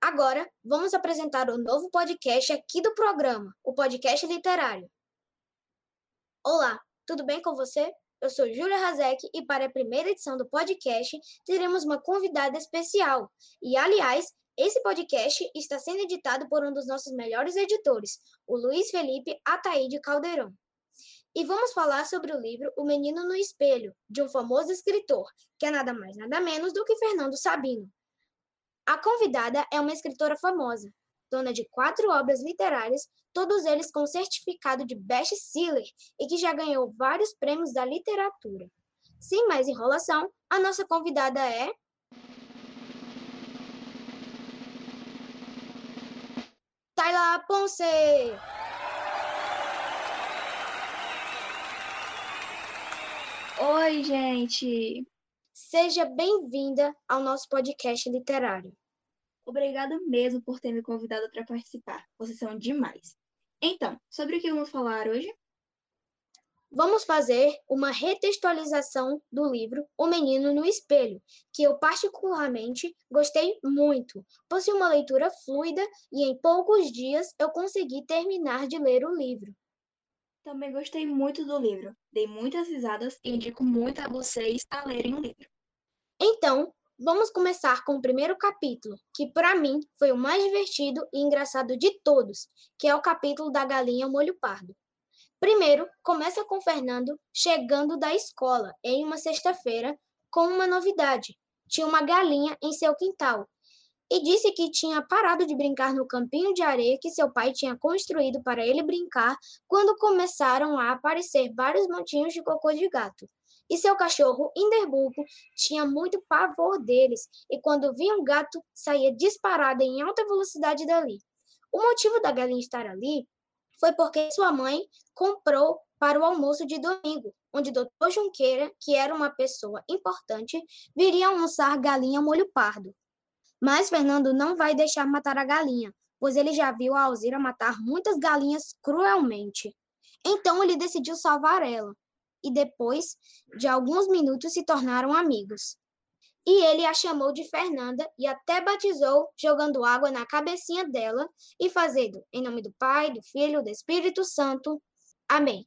Agora, vamos apresentar o novo podcast aqui do programa, o podcast literário. Olá, tudo bem com você? Eu sou Júlia Razek e para a primeira edição do podcast teremos uma convidada especial. E, aliás, esse podcast está sendo editado por um dos nossos melhores editores, o Luiz Felipe Ataíde Caldeirão. E vamos falar sobre o livro O Menino no Espelho, de um famoso escritor, que é nada mais nada menos do que Fernando Sabino. A convidada é uma escritora famosa, dona de quatro obras literárias, todos eles com certificado de best-seller e que já ganhou vários prêmios da literatura. Sem mais enrolação, a nossa convidada é. Tayla Ponce! Oi, gente! Seja bem-vinda ao nosso podcast literário. Obrigada mesmo por ter me convidado para participar. Vocês são demais. Então, sobre o que vamos falar hoje? Vamos fazer uma retextualização do livro O Menino no Espelho, que eu particularmente gostei muito. Possui uma leitura fluida e em poucos dias eu consegui terminar de ler o livro. Também gostei muito do livro, dei muitas risadas e indico muito a vocês a lerem o livro. Então, vamos começar com o primeiro capítulo, que para mim foi o mais divertido e engraçado de todos, que é o capítulo da galinha molho pardo. Primeiro, começa com Fernando chegando da escola em uma sexta-feira com uma novidade. Tinha uma galinha em seu quintal e disse que tinha parado de brincar no campinho de areia que seu pai tinha construído para ele brincar quando começaram a aparecer vários montinhos de cocô de gato. E seu cachorro, Inderburgo, tinha muito pavor deles, e quando via um gato, saía disparado em alta velocidade dali. O motivo da galinha estar ali foi porque sua mãe comprou para o almoço de domingo, onde Dr. Junqueira, que era uma pessoa importante, viria almoçar galinha molho pardo. Mas Fernando não vai deixar matar a galinha, pois ele já viu a Alzira matar muitas galinhas cruelmente. Então ele decidiu salvar ela e depois de alguns minutos se tornaram amigos. E ele a chamou de Fernanda e até batizou, jogando água na cabecinha dela e fazendo, em nome do Pai, do Filho, do Espírito Santo. Amém.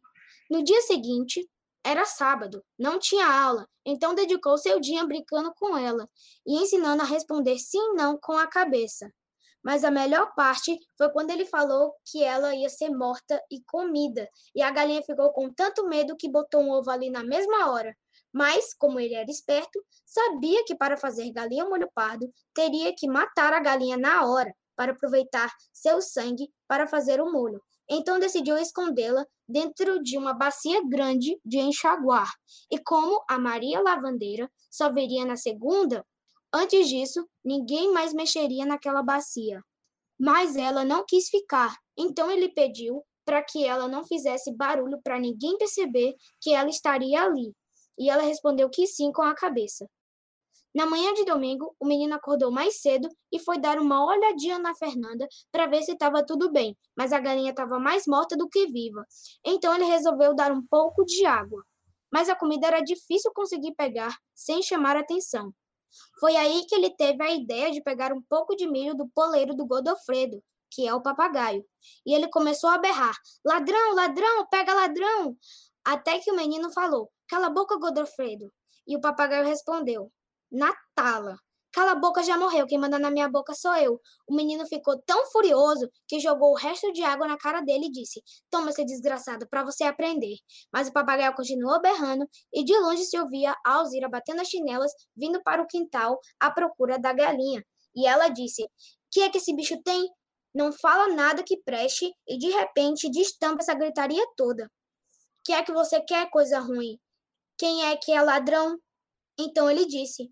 No dia seguinte, era sábado, não tinha aula, então dedicou seu dia brincando com ela e ensinando a responder sim e não com a cabeça. Mas a melhor parte foi quando ele falou que ela ia ser morta e comida. E a galinha ficou com tanto medo que botou um ovo ali na mesma hora. Mas, como ele era esperto, sabia que para fazer galinha molho pardo, teria que matar a galinha na hora, para aproveitar seu sangue para fazer o molho. Então decidiu escondê-la dentro de uma bacia grande de enxaguar. E como a Maria Lavandeira só veria na segunda, Antes disso, ninguém mais mexeria naquela bacia. Mas ela não quis ficar, então ele pediu para que ela não fizesse barulho para ninguém perceber que ela estaria ali. E ela respondeu que sim com a cabeça. Na manhã de domingo, o menino acordou mais cedo e foi dar uma olhadinha na Fernanda para ver se estava tudo bem, mas a galinha estava mais morta do que viva. Então ele resolveu dar um pouco de água. Mas a comida era difícil conseguir pegar sem chamar atenção. Foi aí que ele teve a ideia de pegar um pouco de milho do poleiro do Godofredo, que é o papagaio. E ele começou a berrar: Ladrão, ladrão, pega ladrão! Até que o menino falou: Cala a boca, Godofredo. E o papagaio respondeu: Natala. Cala a boca, já morreu. Quem manda na minha boca sou eu. O menino ficou tão furioso que jogou o resto de água na cara dele e disse: Toma, seu desgraçado, para você aprender. Mas o papagaio continuou berrando e de longe se ouvia a Alzira batendo as chinelas, vindo para o quintal à procura da galinha. E ela disse: Que é que esse bicho tem? Não fala nada que preste e de repente destampa essa gritaria toda. Que é que você quer, coisa ruim? Quem é que é ladrão? Então ele disse: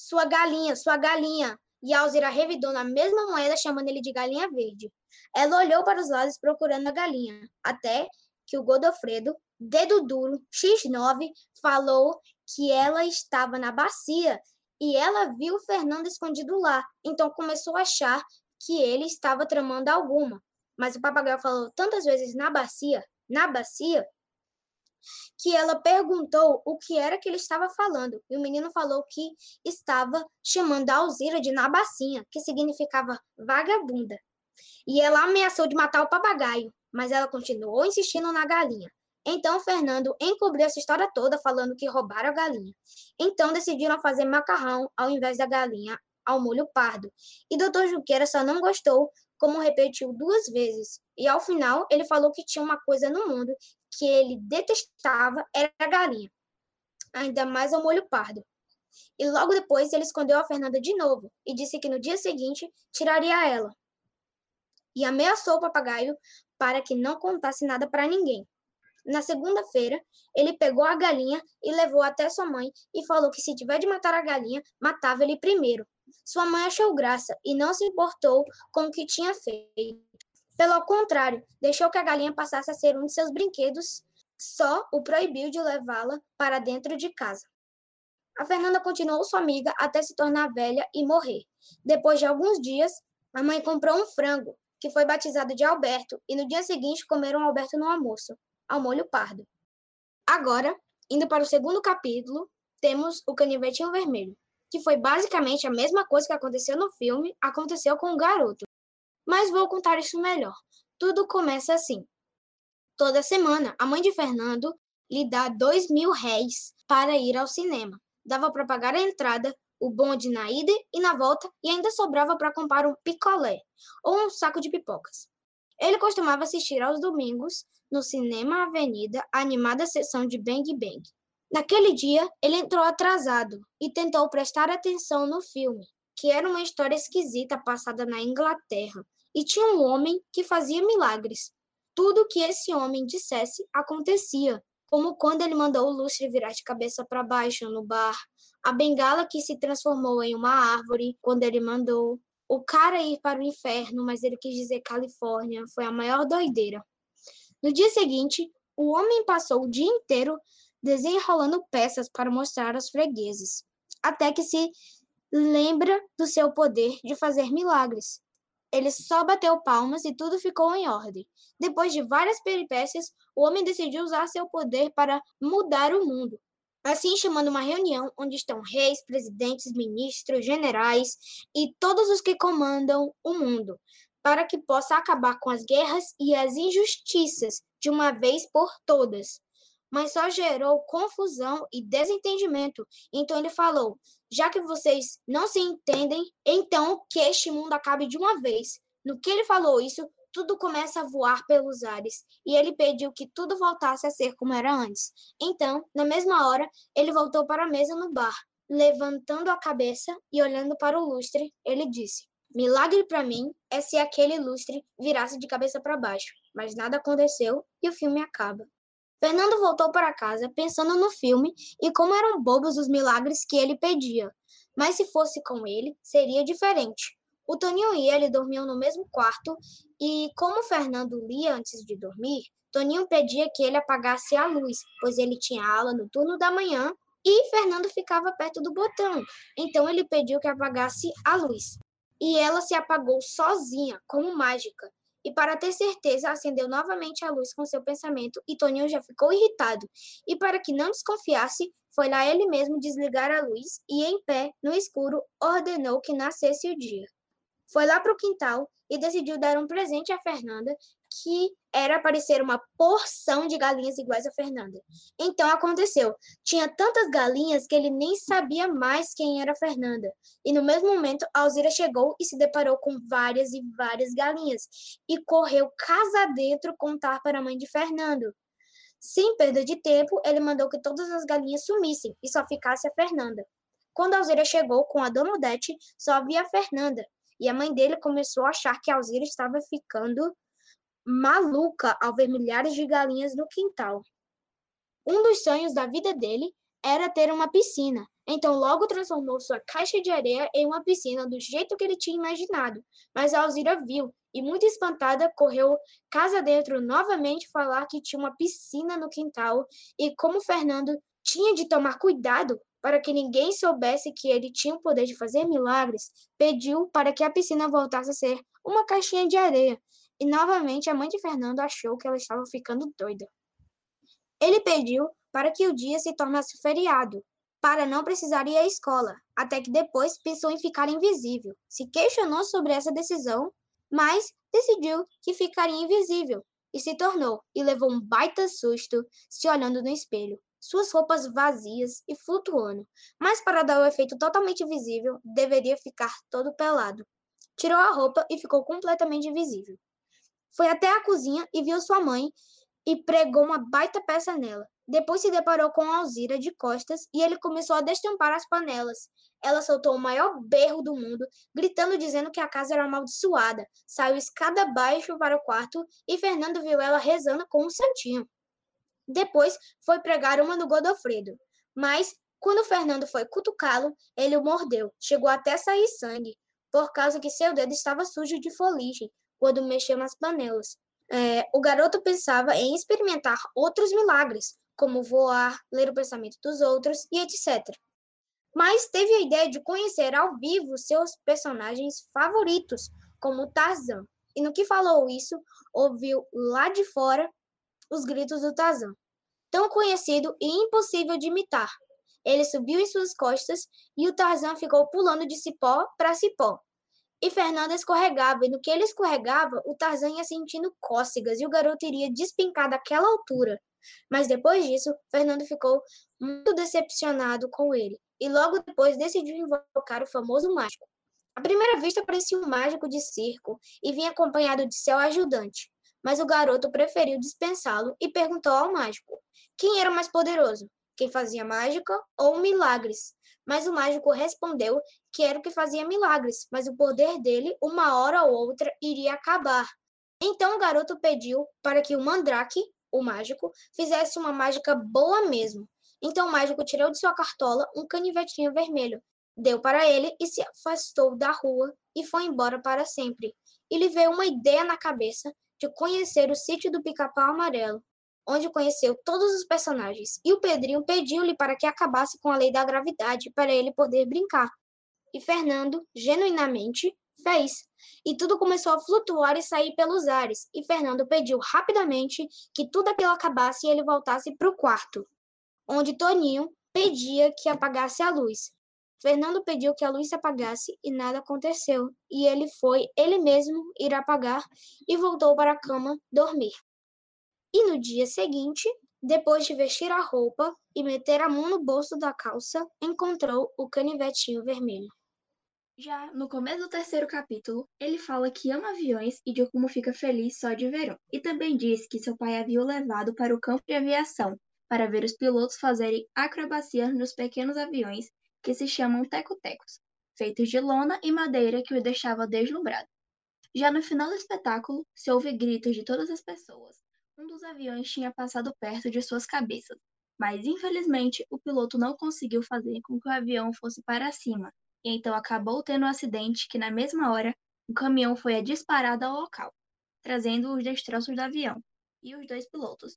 sua galinha, sua galinha. E Alzira revidou na mesma moeda, chamando ele de galinha verde. Ela olhou para os lados procurando a galinha, até que o Godofredo, dedo duro, X9, falou que ela estava na bacia e ela viu Fernando escondido lá. Então começou a achar que ele estava tramando alguma. Mas o papagaio falou tantas vezes na bacia, na bacia, que ela perguntou o que era que ele estava falando. E o menino falou que estava chamando a Alzira de Nabacinha, que significava vagabunda. E ela ameaçou de matar o papagaio, mas ela continuou insistindo na galinha. Então Fernando encobriu essa história toda falando que roubaram a galinha. Então decidiram fazer macarrão ao invés da galinha ao molho pardo. E Dr. Juqueira só não gostou, como repetiu duas vezes. E ao final ele falou que tinha uma coisa no mundo que ele detestava, era a galinha. Ainda mais ao molho pardo. E logo depois ele escondeu a Fernanda de novo e disse que no dia seguinte tiraria ela. E ameaçou o papagaio para que não contasse nada para ninguém. Na segunda-feira, ele pegou a galinha e levou até sua mãe e falou que se tiver de matar a galinha, matava ele primeiro. Sua mãe achou graça e não se importou com o que tinha feito. Pelo contrário, deixou que a galinha passasse a ser um de seus brinquedos, só o proibiu de levá-la para dentro de casa. A Fernanda continuou sua amiga até se tornar velha e morrer. Depois de alguns dias, a mãe comprou um frango, que foi batizado de Alberto, e no dia seguinte comeram Alberto no almoço ao molho pardo. Agora, indo para o segundo capítulo, temos o canivetinho vermelho, que foi basicamente a mesma coisa que aconteceu no filme, aconteceu com o garoto. Mas vou contar isso melhor. Tudo começa assim. Toda semana, a mãe de Fernando lhe dá dois mil réis para ir ao cinema. Dava para pagar a entrada, o bonde na ida e na volta, e ainda sobrava para comprar um picolé ou um saco de pipocas. Ele costumava assistir aos domingos no Cinema Avenida a animada sessão de Bang Bang. Naquele dia, ele entrou atrasado e tentou prestar atenção no filme, que era uma história esquisita passada na Inglaterra, e tinha um homem que fazia milagres. Tudo que esse homem dissesse acontecia, como quando ele mandou o lustre virar de cabeça para baixo no bar, a bengala que se transformou em uma árvore quando ele mandou, o cara ir para o inferno, mas ele quis dizer Califórnia, foi a maior doideira. No dia seguinte, o homem passou o dia inteiro desenrolando peças para mostrar aos fregueses, até que se lembra do seu poder de fazer milagres. Ele só bateu palmas e tudo ficou em ordem. Depois de várias peripécias, o homem decidiu usar seu poder para mudar o mundo. Assim, chamando uma reunião onde estão reis, presidentes, ministros, generais e todos os que comandam o mundo, para que possa acabar com as guerras e as injustiças de uma vez por todas. Mas só gerou confusão e desentendimento. Então ele falou: já que vocês não se entendem, então que este mundo acabe de uma vez. No que ele falou isso, tudo começa a voar pelos ares, e ele pediu que tudo voltasse a ser como era antes. Então, na mesma hora, ele voltou para a mesa no bar. Levantando a cabeça e olhando para o lustre, ele disse: Milagre para mim é se aquele lustre virasse de cabeça para baixo, mas nada aconteceu e o filme acaba. Fernando voltou para casa pensando no filme e como eram bobos os milagres que ele pedia. Mas se fosse com ele, seria diferente. O Toninho e ele dormiam no mesmo quarto e, como Fernando lia antes de dormir, Toninho pedia que ele apagasse a luz, pois ele tinha aula no turno da manhã e Fernando ficava perto do botão. Então ele pediu que apagasse a luz e ela se apagou sozinha, como mágica. E para ter certeza, acendeu novamente a luz com seu pensamento e Toninho já ficou irritado. E para que não desconfiasse, foi lá ele mesmo desligar a luz e, em pé, no escuro, ordenou que nascesse o dia. Foi lá para o quintal e decidiu dar um presente a Fernanda, que era parecer uma porção de galinhas iguais a Fernanda. Então aconteceu. Tinha tantas galinhas que ele nem sabia mais quem era Fernanda. E no mesmo momento, Alzira chegou e se deparou com várias e várias galinhas e correu casa dentro contar para a mãe de Fernando. Sem perda de tempo, ele mandou que todas as galinhas sumissem e só ficasse a Fernanda. Quando Alzira chegou com a Dona Odete, só havia a Fernanda. E a mãe dele começou a achar que Alzira estava ficando maluca ao ver milhares de galinhas no quintal. Um dos sonhos da vida dele era ter uma piscina, então logo transformou sua caixa de areia em uma piscina do jeito que ele tinha imaginado. Mas a Alzira viu e, muito espantada, correu casa dentro novamente falar que tinha uma piscina no quintal e, como Fernando tinha de tomar cuidado para que ninguém soubesse que ele tinha o poder de fazer milagres, pediu para que a piscina voltasse a ser uma caixinha de areia e novamente a mãe de Fernando achou que ela estava ficando doida. Ele pediu para que o dia se tornasse feriado, para não precisar ir à escola, até que depois pensou em ficar invisível. Se questionou sobre essa decisão, mas decidiu que ficaria invisível e se tornou, e levou um baita susto se olhando no espelho. Suas roupas vazias e flutuando, mas para dar o efeito totalmente visível, deveria ficar todo pelado. Tirou a roupa e ficou completamente invisível. Foi até a cozinha e viu sua mãe e pregou uma baita peça nela. Depois se deparou com Alzira de costas e ele começou a destampar as panelas. Ela soltou o maior berro do mundo, gritando dizendo que a casa era amaldiçoada. Saiu escada abaixo para o quarto e Fernando viu ela rezando com um santinho. Depois foi pregar uma no Godofredo. Mas, quando Fernando foi cutucá-lo, ele o mordeu. Chegou até sair sangue, por causa que seu dedo estava sujo de foligem quando mexeu nas panelas. É, o garoto pensava em experimentar outros milagres, como voar, ler o pensamento dos outros e etc. Mas teve a ideia de conhecer ao vivo seus personagens favoritos, como Tarzan. E no que falou isso, ouviu lá de fora os gritos do Tarzan, tão conhecido e impossível de imitar. Ele subiu em suas costas e o Tarzan ficou pulando de cipó para cipó, e Fernanda escorregava, e no que ele escorregava, o Tarzan ia sentindo cócegas e o garoto iria despencar daquela altura. Mas depois disso, Fernando ficou muito decepcionado com ele e logo depois decidiu invocar o famoso mágico. À primeira vista parecia um mágico de circo e vinha acompanhado de seu ajudante, mas o garoto preferiu dispensá-lo e perguntou ao mágico quem era mais poderoso, quem fazia mágica ou milagres. Mas o mágico respondeu que era o que fazia milagres, mas o poder dele, uma hora ou outra, iria acabar. Então o garoto pediu para que o Mandrake, o mágico, fizesse uma mágica boa mesmo. Então o mágico tirou de sua cartola um canivetinho vermelho, deu para ele e se afastou da rua e foi embora para sempre. E lhe veio uma ideia na cabeça de conhecer o sítio do Pica-Pau Amarelo, onde conheceu todos os personagens. E o Pedrinho pediu-lhe para que acabasse com a lei da gravidade para ele poder brincar. E Fernando, genuinamente, fez. E tudo começou a flutuar e sair pelos ares. E Fernando pediu rapidamente que tudo aquilo acabasse e ele voltasse para o quarto, onde Toninho pedia que apagasse a luz. Fernando pediu que a luz se apagasse e nada aconteceu. E ele foi ele mesmo ir apagar e voltou para a cama dormir. E no dia seguinte, depois de vestir a roupa e meter a mão no bolso da calça, encontrou o canivetinho vermelho. Já no começo do terceiro capítulo, ele fala que ama aviões e de como fica feliz só de ver um. E também diz que seu pai havia o levado para o campo de aviação para ver os pilotos fazerem acrobacias nos pequenos aviões que se chamam teco-tecos, feitos de lona e madeira que o deixava deslumbrado. Já no final do espetáculo, se ouve gritos de todas as pessoas, um dos aviões tinha passado perto de suas cabeças, mas infelizmente o piloto não conseguiu fazer com que o avião fosse para cima, e então acabou tendo um acidente que, na mesma hora, o caminhão foi disparado ao local, trazendo os destroços do avião e os dois pilotos,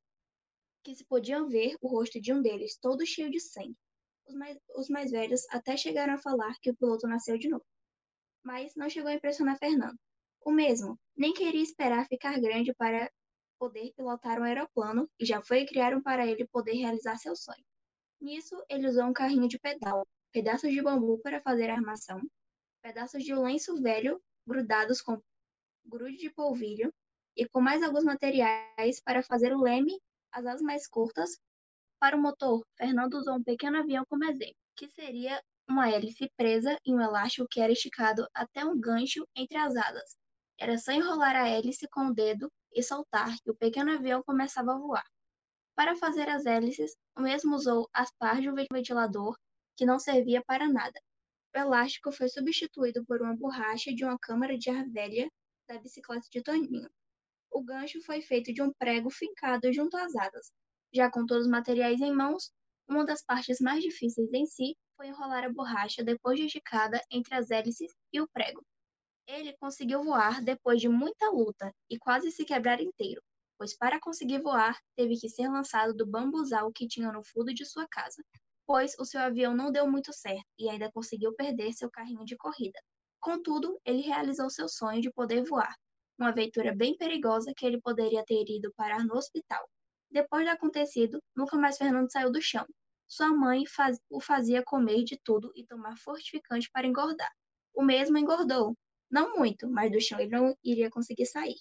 que se podiam ver o rosto de um deles todo cheio de sangue. Os mais, os mais velhos até chegaram a falar que o piloto nasceu de novo. Mas não chegou a impressionar Fernando. O mesmo nem queria esperar ficar grande para poder pilotar um aeroplano e já foi criar um para ele poder realizar seu sonho. Nisso, ele usou um carrinho de pedal, pedaços de bambu para fazer a armação, pedaços de lenço velho grudados com grude de polvilho e com mais alguns materiais para fazer o leme, as asas mais curtas. Para o motor, Fernando usou um pequeno avião como exemplo, que seria uma hélice presa em um elástico que era esticado até um gancho entre as asas. Era só enrolar a hélice com o dedo e soltar que o pequeno avião começava a voar. Para fazer as hélices, o mesmo usou as pás de um ventilador que não servia para nada. O elástico foi substituído por uma borracha de uma câmara de ar velha da bicicleta de Toninho. O gancho foi feito de um prego fincado junto às asas. Já com todos os materiais em mãos, uma das partes mais difíceis em si foi enrolar a borracha depois de esticada entre as hélices e o prego. Ele conseguiu voar depois de muita luta e quase se quebrar inteiro, pois para conseguir voar teve que ser lançado do bambuzal que tinha no fundo de sua casa, pois o seu avião não deu muito certo e ainda conseguiu perder seu carrinho de corrida. Contudo, ele realizou seu sonho de poder voar, uma aventura bem perigosa que ele poderia ter ido parar no hospital. Depois do acontecido, nunca mais Fernando saiu do chão. Sua mãe faz... o fazia comer de tudo e tomar fortificante para engordar. O mesmo engordou. Não muito, mas do chão ele não iria conseguir sair.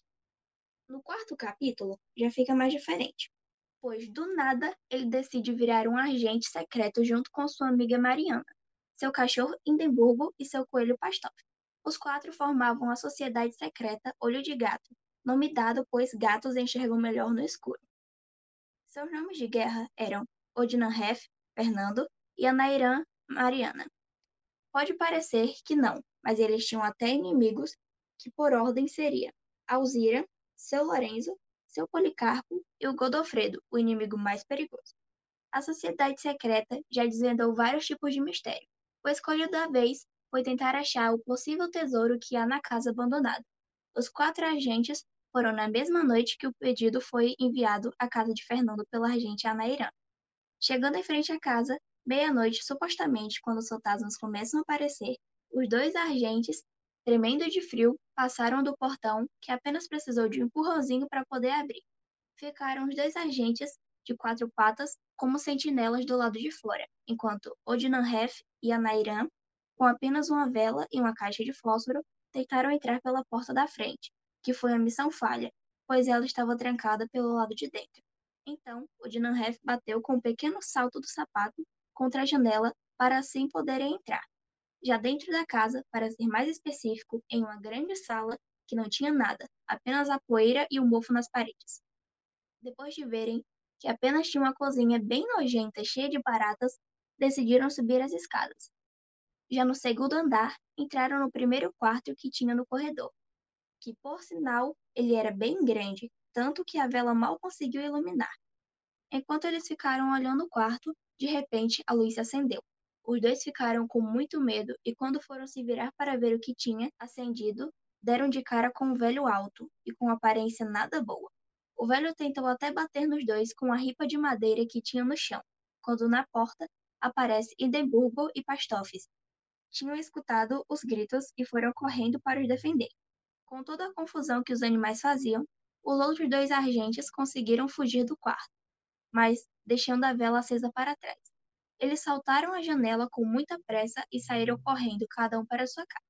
No quarto capítulo, já fica mais diferente, pois do nada ele decide virar um agente secreto junto com sua amiga Mariana, seu cachorro Hindenburgo e seu coelho Pastov. Os quatro formavam a sociedade secreta Olho de Gato, nome dado pois gatos enxergam melhor no escuro. Seus nomes de guerra eram Odinanhef, Fernando, e Anairan, Mariana. Pode parecer que não, mas eles tinham até inimigos que por ordem seria Alzira, seu Lorenzo, seu Policarpo e o Godofredo, o inimigo mais perigoso. A sociedade secreta já desvendou vários tipos de mistério. O escolhido da vez foi tentar achar o possível tesouro que há na casa abandonada. Os quatro agentes foram na mesma noite que o pedido foi enviado à casa de Fernando pela agente Anairã. Chegando em frente à casa, meia-noite, supostamente, quando os fantasmas começam a aparecer, os dois agentes, tremendo de frio, passaram do portão, que apenas precisou de um empurrãozinho para poder abrir. Ficaram os dois agentes, de quatro patas, como sentinelas do lado de fora, enquanto Odinanhef e Anairan, com apenas uma vela e uma caixa de fósforo, tentaram entrar pela porta da frente, que foi uma missão falha, pois ela estava trancada pelo lado de dentro. Então, o Dinanhef bateu com um pequeno salto do sapato contra a janela para assim poderem entrar. Já dentro da casa, para ser mais específico, em uma grande sala que não tinha nada, apenas a poeira e o mofo nas paredes. Depois de verem que apenas tinha uma cozinha bem nojenta, cheia de baratas, decidiram subir as escadas. Já no segundo andar, entraram no primeiro quarto que tinha no corredor, que por sinal ele era bem grande, tanto que a vela mal conseguiu iluminar. Enquanto eles ficaram olhando o quarto, de repente a luz se acendeu. Os dois ficaram com muito medo e, quando foram se virar para ver o que tinha acendido, deram de cara com um velho alto e com aparência nada boa. O velho tentou até bater nos dois com a ripa de madeira que tinha no chão, quando na porta aparece Edimburgo e Pastofes. Tinham escutado os gritos e foram correndo para os defender. Com toda a confusão que os animais faziam, os outros dois agentes conseguiram fugir do quarto, mas deixando a vela acesa para trás. Eles saltaram a janela com muita pressa e saíram correndo, cada um para sua casa.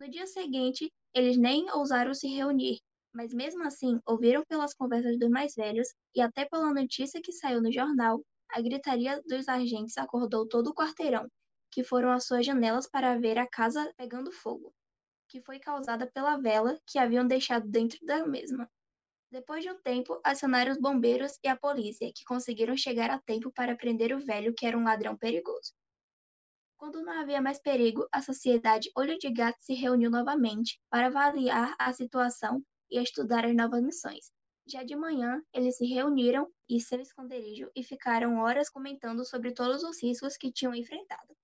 No dia seguinte, eles nem ousaram se reunir, mas mesmo assim ouviram pelas conversas dos mais velhos e até pela notícia que saiu no jornal, a gritaria dos agentes acordou todo o quarteirão, que foram às suas janelas para ver a casa pegando fogo que foi causada pela vela que haviam deixado dentro da mesma. Depois de um tempo, acionaram os bombeiros e a polícia, que conseguiram chegar a tempo para prender o velho, que era um ladrão perigoso. Quando não havia mais perigo, a sociedade Olho de Gato se reuniu novamente para avaliar a situação e estudar as novas missões. Já de manhã, eles se reuniram em seu esconderijo e ficaram horas comentando sobre todos os riscos que tinham enfrentado.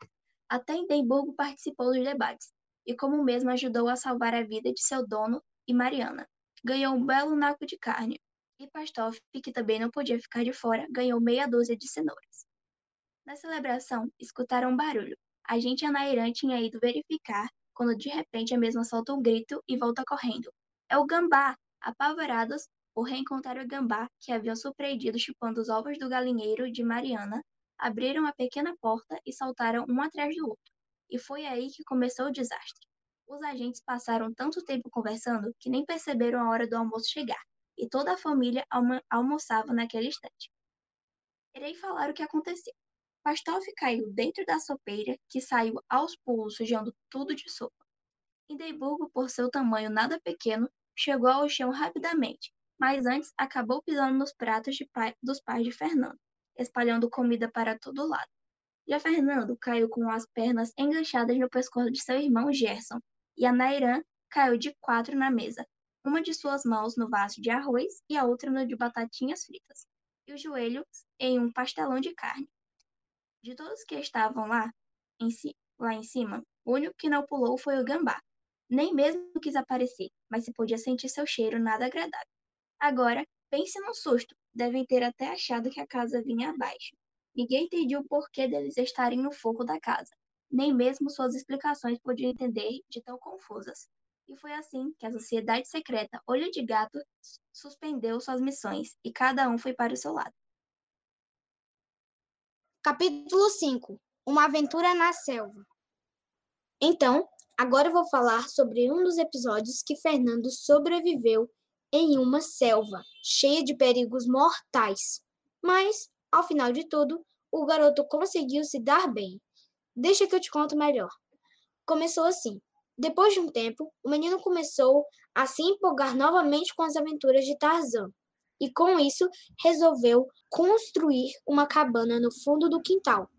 Até Edimburgo participou dos debates, e como mesmo ajudou a salvar a vida de seu dono e Mariana. Ganhou um belo naco de carne, e Pastoff, que também não podia ficar de fora, ganhou meia dúzia de cenouras. Na celebração, escutaram um barulho. A gente Anairã tinha ido verificar, quando de repente a mesma solta um grito e volta correndo. É o gambá! Apavorados, por reencontrar o gambá, que haviam surpreendido chupando os ovos do galinheiro de Mariana, abriram a pequena porta e saltaram um atrás do outro. E foi aí que começou o desastre. Os agentes passaram tanto tempo conversando que nem perceberam a hora do almoço chegar, e toda a família almo almoçava naquele instante. Irei falar o que aconteceu. Pastov caiu dentro da sopeira, que saiu aos pulos sujando tudo de sopa. Hindenburgo, por seu tamanho nada pequeno, chegou ao chão rapidamente, mas antes acabou pisando nos pratos pai, dos pais de Fernando, espalhando comida para todo lado. Já Fernando caiu com as pernas enganchadas no pescoço de seu irmão Gerson, e a Nairã caiu de quatro na mesa, uma de suas mãos no vaso de arroz e a outra no de batatinhas fritas, e os joelhos em um pastelão de carne. De todos que estavam lá em, si, lá em cima, o único que não pulou foi o gambá. Nem mesmo quis aparecer, mas se podia sentir seu cheiro nada agradável. Agora, pense num susto, devem ter até achado que a casa vinha abaixo. Ninguém entendia o porquê deles estarem no fogo da casa. Nem mesmo suas explicações podiam entender de tão confusas. E foi assim que a sociedade secreta Olho de Gato suspendeu suas missões e cada um foi para o seu lado. Capítulo 5 Uma aventura na selva. Então, agora eu vou falar sobre um dos episódios que Fernando sobreviveu em uma selva cheia de perigos mortais. Mas, ao final de tudo, o garoto conseguiu se dar bem. Deixa que eu te conto melhor. Começou assim. Depois de um tempo, o menino começou a se empolgar novamente com as aventuras de Tarzan. E com isso, resolveu construir uma cabana no fundo do quintal.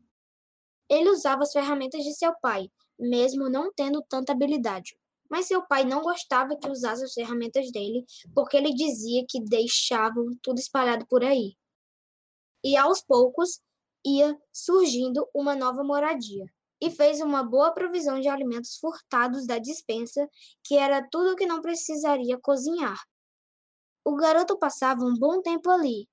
Ele usava as ferramentas de seu pai, mesmo não tendo tanta habilidade. Mas seu pai não gostava que usasse as ferramentas dele, porque ele dizia que deixavam tudo espalhado por aí. E aos poucos ia surgindo uma nova moradia e fez uma boa provisão de alimentos furtados da dispensa, que era tudo o que não precisaria cozinhar. O garoto passava um bom tempo ali,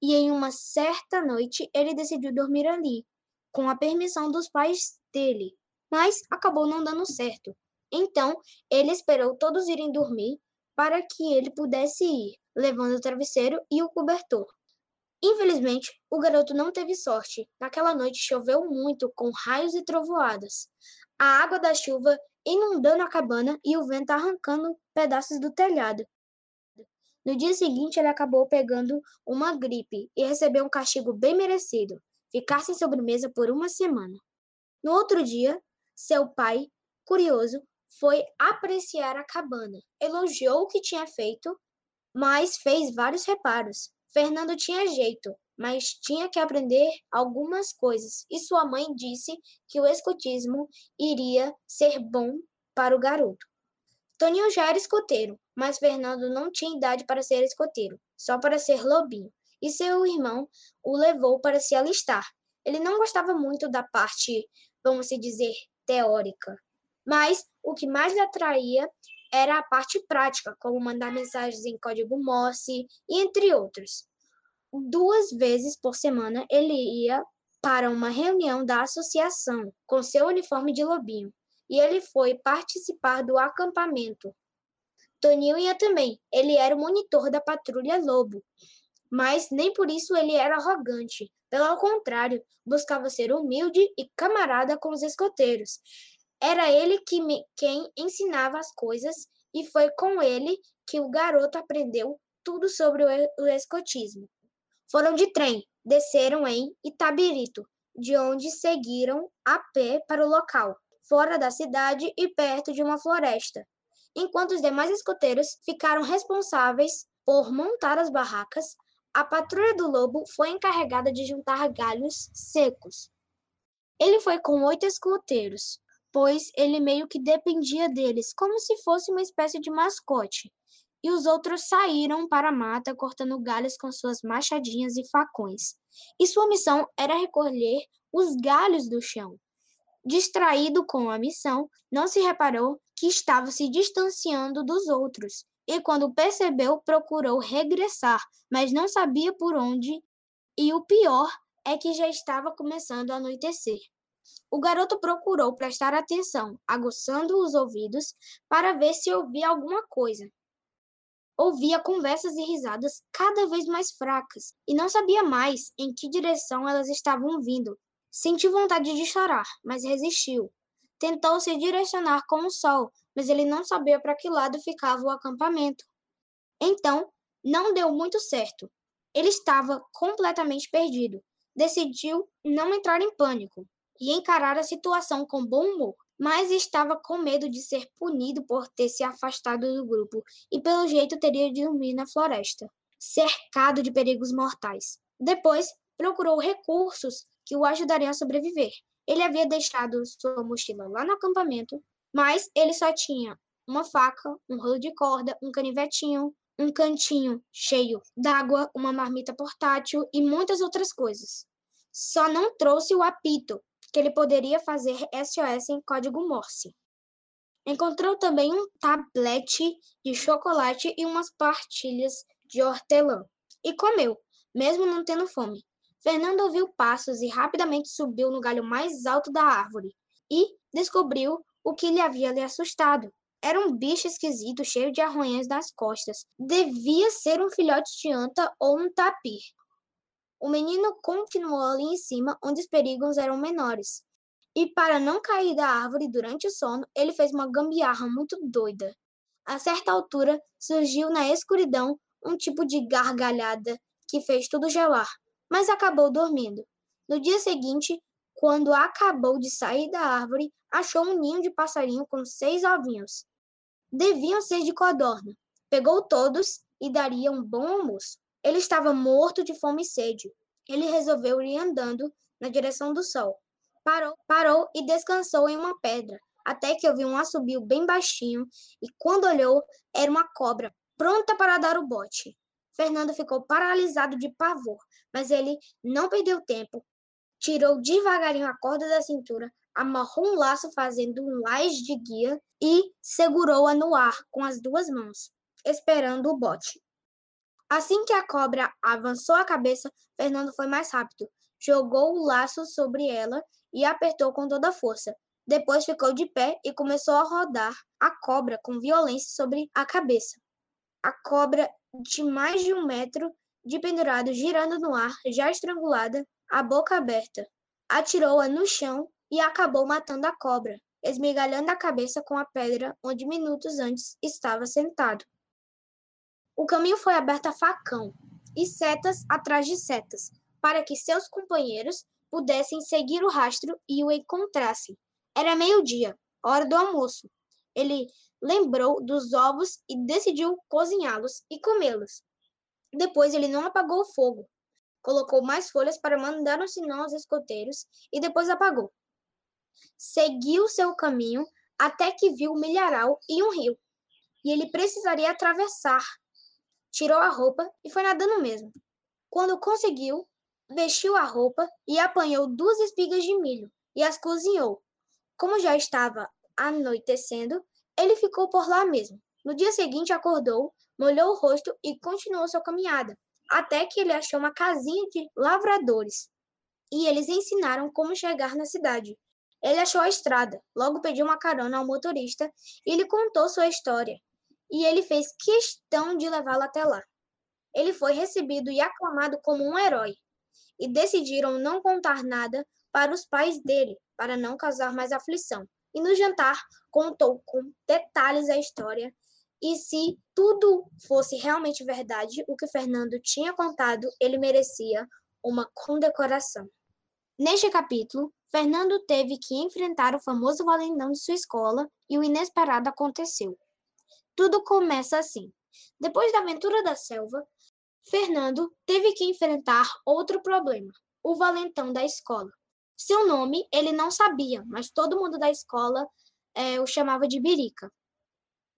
e em uma certa noite ele decidiu dormir ali, com a permissão dos pais dele, mas acabou não dando certo. Então, ele esperou todos irem dormir para que ele pudesse ir, levando o travesseiro e o cobertor. Infelizmente, o garoto não teve sorte. Naquela noite choveu muito, com raios e trovoadas. A água da chuva inundando a cabana e o vento arrancando pedaços do telhado. No dia seguinte, ele acabou pegando uma gripe e recebeu um castigo bem merecido ficar sem sobremesa por uma semana. No outro dia, seu pai, curioso, foi apreciar a cabana. Elogiou o que tinha feito, mas fez vários reparos. Fernando tinha jeito, mas tinha que aprender algumas coisas, e sua mãe disse que o escotismo iria ser bom para o garoto. Toninho já era escoteiro, mas Fernando não tinha idade para ser escoteiro, só para ser lobinho, e seu irmão o levou para se alistar. Ele não gostava muito da parte, vamos dizer, teórica, mas o que mais lhe atraía era a parte prática, como mandar mensagens em código Morse entre outros. Duas vezes por semana ele ia para uma reunião da associação com seu uniforme de lobinho e ele foi participar do acampamento. Toninho ia também, ele era o monitor da patrulha Lobo, mas nem por isso ele era arrogante. Pelo contrário, buscava ser humilde e camarada com os escoteiros. Era ele que me, quem ensinava as coisas e foi com ele que o garoto aprendeu tudo sobre o, o escotismo. Foram de trem, desceram em Itabirito, de onde seguiram a pé para o local, fora da cidade e perto de uma floresta. Enquanto os demais escoteiros ficaram responsáveis por montar as barracas, a patrulha do lobo foi encarregada de juntar galhos secos. Ele foi com oito escoteiros, pois ele meio que dependia deles, como se fosse uma espécie de mascote. E os outros saíram para a mata cortando galhos com suas machadinhas e facões. E sua missão era recolher os galhos do chão. Distraído com a missão, não se reparou que estava se distanciando dos outros, e quando percebeu, procurou regressar, mas não sabia por onde, e o pior é que já estava começando a anoitecer. O garoto procurou prestar atenção, aguçando os ouvidos para ver se ouvia alguma coisa. Ouvia conversas e risadas cada vez mais fracas e não sabia mais em que direção elas estavam vindo. Sentiu vontade de chorar, mas resistiu. Tentou se direcionar com o sol, mas ele não sabia para que lado ficava o acampamento. Então, não deu muito certo. Ele estava completamente perdido. Decidiu não entrar em pânico e encarar a situação com bom humor, mas estava com medo de ser punido por ter se afastado do grupo e, pelo jeito, teria de dormir na floresta, cercado de perigos mortais. Depois, procurou recursos que o ajudariam a sobreviver. Ele havia deixado sua mochila lá no acampamento, mas ele só tinha uma faca, um rolo de corda, um canivetinho, um cantinho cheio d'água, uma marmita portátil e muitas outras coisas. Só não trouxe o apito, que ele poderia fazer SOS em código Morse. Encontrou também um tablete de chocolate e umas partilhas de hortelã. E comeu, mesmo não tendo fome. Fernando ouviu passos e rapidamente subiu no galho mais alto da árvore e descobriu o que lhe havia lhe assustado. Era um bicho esquisito, cheio de arranhões nas costas. Devia ser um filhote de anta ou um tapir. O menino continuou ali em cima, onde os perigos eram menores. E para não cair da árvore durante o sono, ele fez uma gambiarra muito doida. A certa altura, surgiu na escuridão um tipo de gargalhada que fez tudo gelar, mas acabou dormindo. No dia seguinte, quando acabou de sair da árvore, achou um ninho de passarinho com seis ovinhos. Deviam ser de codorna. Pegou todos e daria um bom almoço. Ele estava morto de fome e sede. Ele resolveu ir andando na direção do sol. Parou, parou e descansou em uma pedra, até que ouviu um assobio bem baixinho e quando olhou, era uma cobra, pronta para dar o bote. Fernando ficou paralisado de pavor, mas ele não perdeu tempo. Tirou devagarinho a corda da cintura, amarrou um laço fazendo um laje de guia e segurou-a no ar com as duas mãos, esperando o bote. Assim que a cobra avançou a cabeça, Fernando foi mais rápido. Jogou o laço sobre ela e apertou com toda a força. Depois ficou de pé e começou a rodar a cobra com violência sobre a cabeça. A cobra, de mais de um metro de pendurado, girando no ar, já estrangulada, a boca aberta, atirou-a no chão e acabou matando a cobra, esmigalhando a cabeça com a pedra onde minutos antes estava sentado. O caminho foi aberto a facão e setas atrás de setas, para que seus companheiros pudessem seguir o rastro e o encontrassem. Era meio-dia, hora do almoço. Ele lembrou dos ovos e decidiu cozinhá-los e comê-los. Depois ele não apagou o fogo. Colocou mais folhas para mandar um sinal aos escoteiros e depois apagou. Seguiu seu caminho até que viu um milharal e um rio. E ele precisaria atravessar. Tirou a roupa e foi nadando mesmo. Quando conseguiu, vestiu a roupa e apanhou duas espigas de milho e as cozinhou. Como já estava anoitecendo, ele ficou por lá mesmo. No dia seguinte, acordou, molhou o rosto e continuou sua caminhada, até que ele achou uma casinha de lavradores. E eles ensinaram como chegar na cidade. Ele achou a estrada, logo pediu uma carona ao motorista e lhe contou sua história. E ele fez questão de levá-lo até lá. Ele foi recebido e aclamado como um herói. E decidiram não contar nada para os pais dele, para não causar mais aflição. E no jantar contou com detalhes a história e se tudo fosse realmente verdade, o que Fernando tinha contado, ele merecia uma condecoração. Neste capítulo, Fernando teve que enfrentar o famoso valentão de sua escola e o inesperado aconteceu. Tudo começa assim. Depois da aventura da selva, Fernando teve que enfrentar outro problema: o valentão da escola. Seu nome ele não sabia, mas todo mundo da escola é, o chamava de Birica.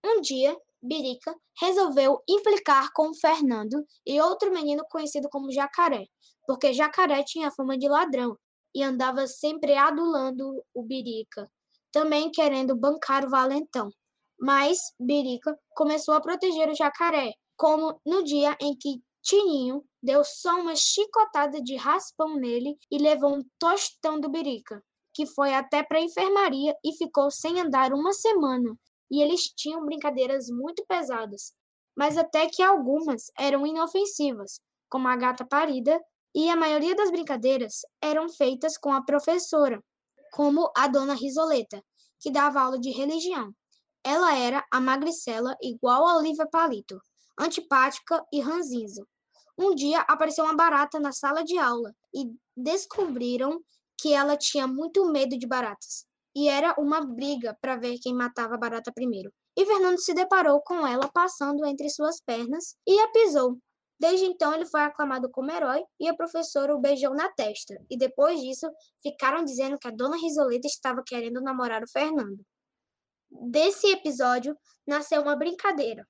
Um dia, Birica resolveu implicar com Fernando e outro menino conhecido como Jacaré, porque Jacaré tinha fama de ladrão e andava sempre adulando o Birica, também querendo bancar o valentão. Mas Birica começou a proteger o Jacaré, como no dia em que Tininho deu só uma chicotada de raspão nele e levou um tostão do Birica, que foi até para a enfermaria e ficou sem andar uma semana. E eles tinham brincadeiras muito pesadas, mas até que algumas eram inofensivas, como a gata parida, e a maioria das brincadeiras eram feitas com a professora, como a dona Risoleta, que dava aula de religião. Ela era a magricela igual a Olivia Palito, antipática e ranzinza. Um dia apareceu uma barata na sala de aula e descobriram que ela tinha muito medo de baratas. E era uma briga para ver quem matava a barata primeiro. E Fernando se deparou com ela passando entre suas pernas e a pisou. Desde então ele foi aclamado como herói e a professora o beijou na testa. E depois disso ficaram dizendo que a dona Risoleta estava querendo namorar o Fernando. Desse episódio nasceu uma brincadeira.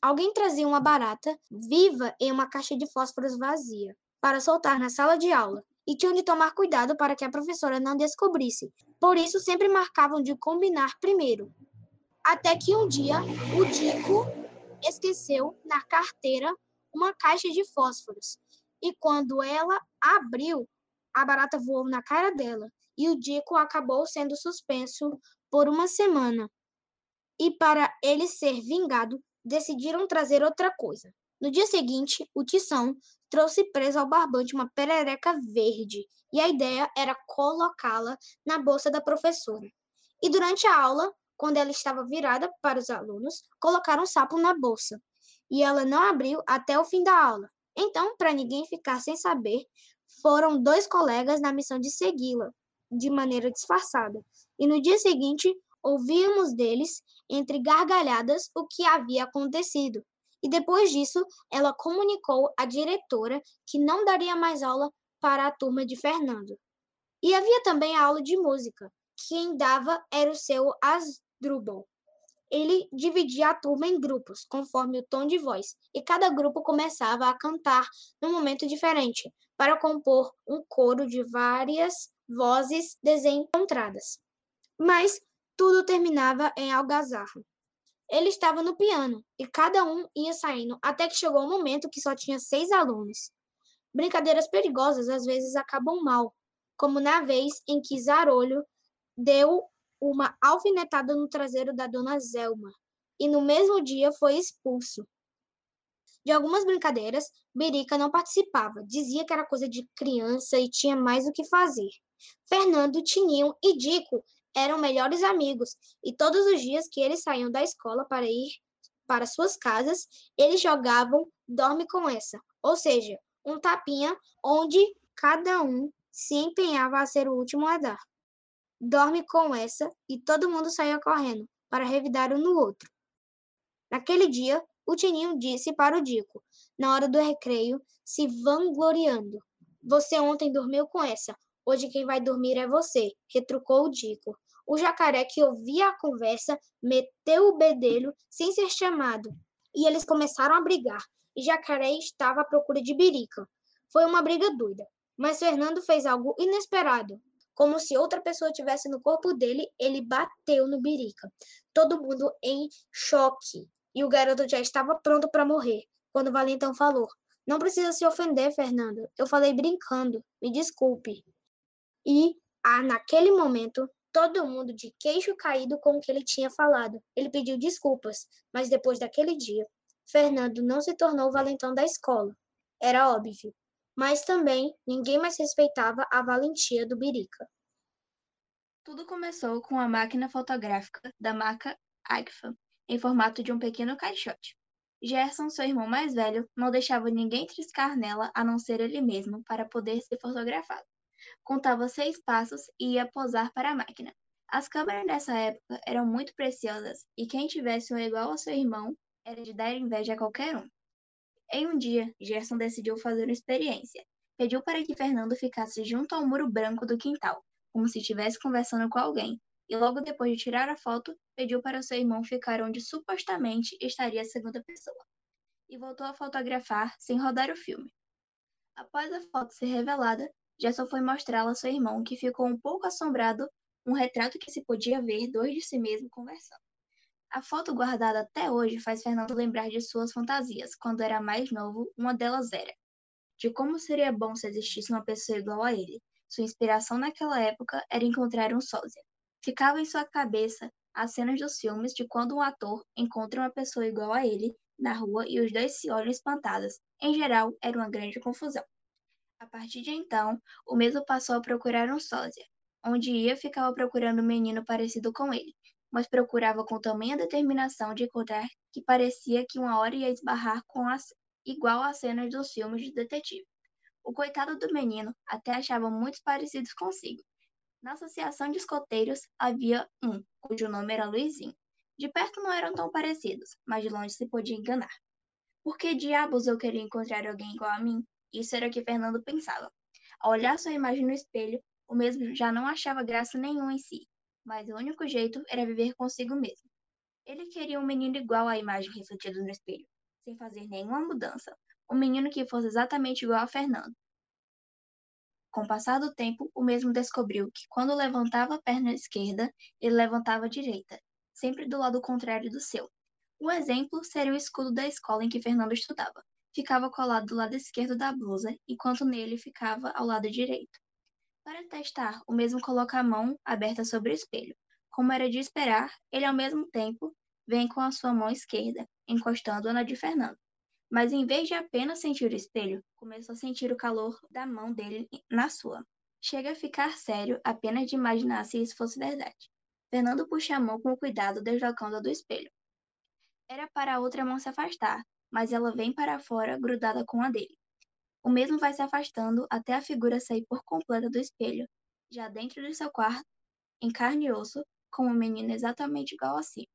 Alguém trazia uma barata viva em uma caixa de fósforos vazia para soltar na sala de aula e tinham de tomar cuidado para que a professora não descobrisse. Por isso, sempre marcavam de combinar primeiro. Até que um dia, o Dico esqueceu na carteira uma caixa de fósforos. E quando ela abriu, a barata voou na cara dela e o Dico acabou sendo suspenso por uma semana. E para ele ser vingado, decidiram trazer outra coisa. No dia seguinte, o Tição trouxe preso ao barbante uma perereca verde, e a ideia era colocá-la na bolsa da professora. E durante a aula, quando ela estava virada para os alunos, colocaram um sapo na bolsa, e ela não abriu até o fim da aula. Então, para ninguém ficar sem saber, foram dois colegas na missão de segui-la, de maneira disfarçada. E no dia seguinte, ouvimos deles, entre gargalhadas, o que havia acontecido. E depois disso, ela comunicou à diretora que não daria mais aula para a turma de Fernando. E havia também a aula de música. Quem dava era o seu Asdrubal. Ele dividia a turma em grupos, conforme o tom de voz, e cada grupo começava a cantar num momento diferente, para compor um coro de várias vozes desencontradas. Mas tudo terminava em algazarra. Ele estava no piano e cada um ia saindo até que chegou o momento que só tinha seis alunos. Brincadeiras perigosas às vezes acabam mal, como na vez em que Zarolho deu uma alfinetada no traseiro da dona Zelma e no mesmo dia foi expulso. De algumas brincadeiras, Berica não participava, dizia que era coisa de criança e tinha mais o que fazer. Fernando, Tininho e Dico eram melhores amigos, e todos os dias que eles saíam da escola para ir para suas casas, eles jogavam Dorme com essa, ou seja, um tapinha onde cada um se empenhava a ser o último a dar. Dorme com essa e todo mundo saía correndo para revidar um no outro. Naquele dia, o Tininho disse para o Dico, na hora do recreio, se vangloriando: Você ontem dormiu com essa, hoje quem vai dormir é você, retrucou o Dico. O jacaré que ouvia a conversa meteu o bedelho sem ser chamado, e eles começaram a brigar, e Jacaré estava à procura de Birica. Foi uma briga doida, mas Fernando fez algo inesperado. Como se outra pessoa tivesse no corpo dele, ele bateu no Birica. Todo mundo em choque. E o garoto já estava pronto para morrer, quando Valentão falou: Não precisa se ofender, Fernando. Eu falei brincando. Me desculpe. E, ah, naquele momento, todo mundo de queixo caído com o que ele tinha falado. Ele pediu desculpas, mas depois daquele dia, Fernando não se tornou o valentão da escola. Era óbvio. Mas também ninguém mais respeitava a valentia do Birica. Tudo começou com a máquina fotográfica da marca Agfa, em formato de um pequeno caixote. Gerson, seu irmão mais velho, não deixava ninguém triscar nela a não ser ele mesmo para poder ser fotografado contava seis passos e ia posar para a máquina. As câmeras dessa época eram muito preciosas e quem tivesse um igual ao seu irmão era de dar inveja a qualquer um. Em um dia, Gerson decidiu fazer uma experiência. Pediu para que Fernando ficasse junto ao muro branco do quintal, como se estivesse conversando com alguém, e logo depois de tirar a foto, pediu para seu irmão ficar onde supostamente estaria a segunda pessoa. E voltou a fotografar sem rodar o filme. Após a foto ser revelada, Gerson foi mostrá-la a seu irmão, que ficou um pouco assombrado um retrato que se podia ver dois de si mesmo conversando. A foto guardada até hoje faz Fernando lembrar de suas fantasias. Quando era mais novo, uma delas era de como seria bom se existisse uma pessoa igual a ele. Sua inspiração naquela época era encontrar um sósia. Ficava em sua cabeça as cenas dos filmes de quando um ator encontra uma pessoa igual a ele na rua e os dois se olham espantados. Em geral, era uma grande confusão. A partir de então, o mesmo passou a procurar um sósia. Onde ia, ficava procurando um menino parecido com ele, mas procurava com tamanha determinação de encontrar que parecia que uma hora ia esbarrar com as igual às cenas dos filmes de detetive. O coitado do menino até achava muitos parecidos consigo. Na associação de escoteiros havia um, cujo nome era Luizinho. De perto não eram tão parecidos, mas de longe se podia enganar. Por que diabos eu queria encontrar alguém igual a mim? Isso era o que Fernando pensava. Ao olhar sua imagem no espelho, o mesmo já não achava graça nenhuma em si, mas o único jeito era viver consigo mesmo. Ele queria um menino igual à imagem refletida no espelho, sem fazer nenhuma mudança. Um menino que fosse exatamente igual a Fernando. Com o passar do tempo, o mesmo descobriu que quando levantava a perna esquerda, ele levantava a direita, sempre do lado contrário do seu. Um exemplo seria o escudo da escola em que Fernando estudava ficava colado do lado esquerdo da blusa, enquanto nele ficava ao lado direito. Para testar, o mesmo coloca a mão aberta sobre o espelho. Como era de esperar, ele ao mesmo tempo vem com a sua mão esquerda, encostando-a na de Fernando. Mas em vez de apenas sentir o espelho, começou a sentir o calor da mão dele na sua. Chega a ficar sério apenas de imaginar se isso fosse verdade. Fernando puxa a mão com cuidado, deslocando-a do espelho. Era para a outra mão se afastar, mas ela vem para fora, grudada com a dele. O mesmo vai se afastando até a figura sair por completa do espelho, já dentro de seu quarto, em carne e osso, com um menino exatamente igual a si.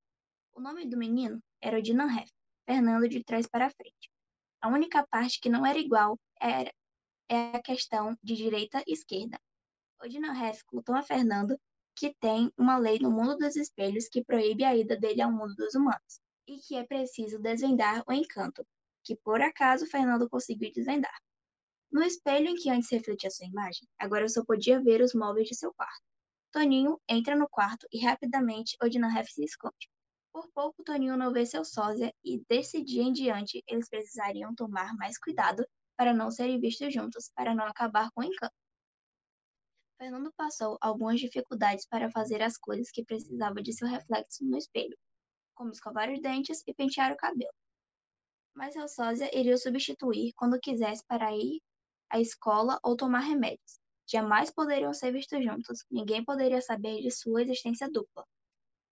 O nome do menino era o Dinanref, Fernando de trás para frente. A única parte que não era igual era é a questão de direita e esquerda. O Dinanref contou a Fernando que tem uma lei no mundo dos espelhos que proíbe a ida dele ao mundo dos humanos, e que é preciso desvendar o encanto, que por acaso Fernando conseguiu desvendar. No espelho em que antes refletia sua imagem, agora só podia ver os móveis de seu quarto. Toninho entra no quarto e rapidamente Odinaref se esconde. Por pouco, Toninho não vê seu sósia e desse dia em diante eles precisariam tomar mais cuidado para não serem vistos juntos, para não acabar com o encanto. Fernando passou algumas dificuldades para fazer as coisas que precisava de seu reflexo no espelho, como escovar os dentes e pentear o cabelo. Mas seu sósia iria o substituir quando quisesse para ir à escola ou tomar remédios. Jamais poderiam ser vistos juntos, ninguém poderia saber de sua existência dupla.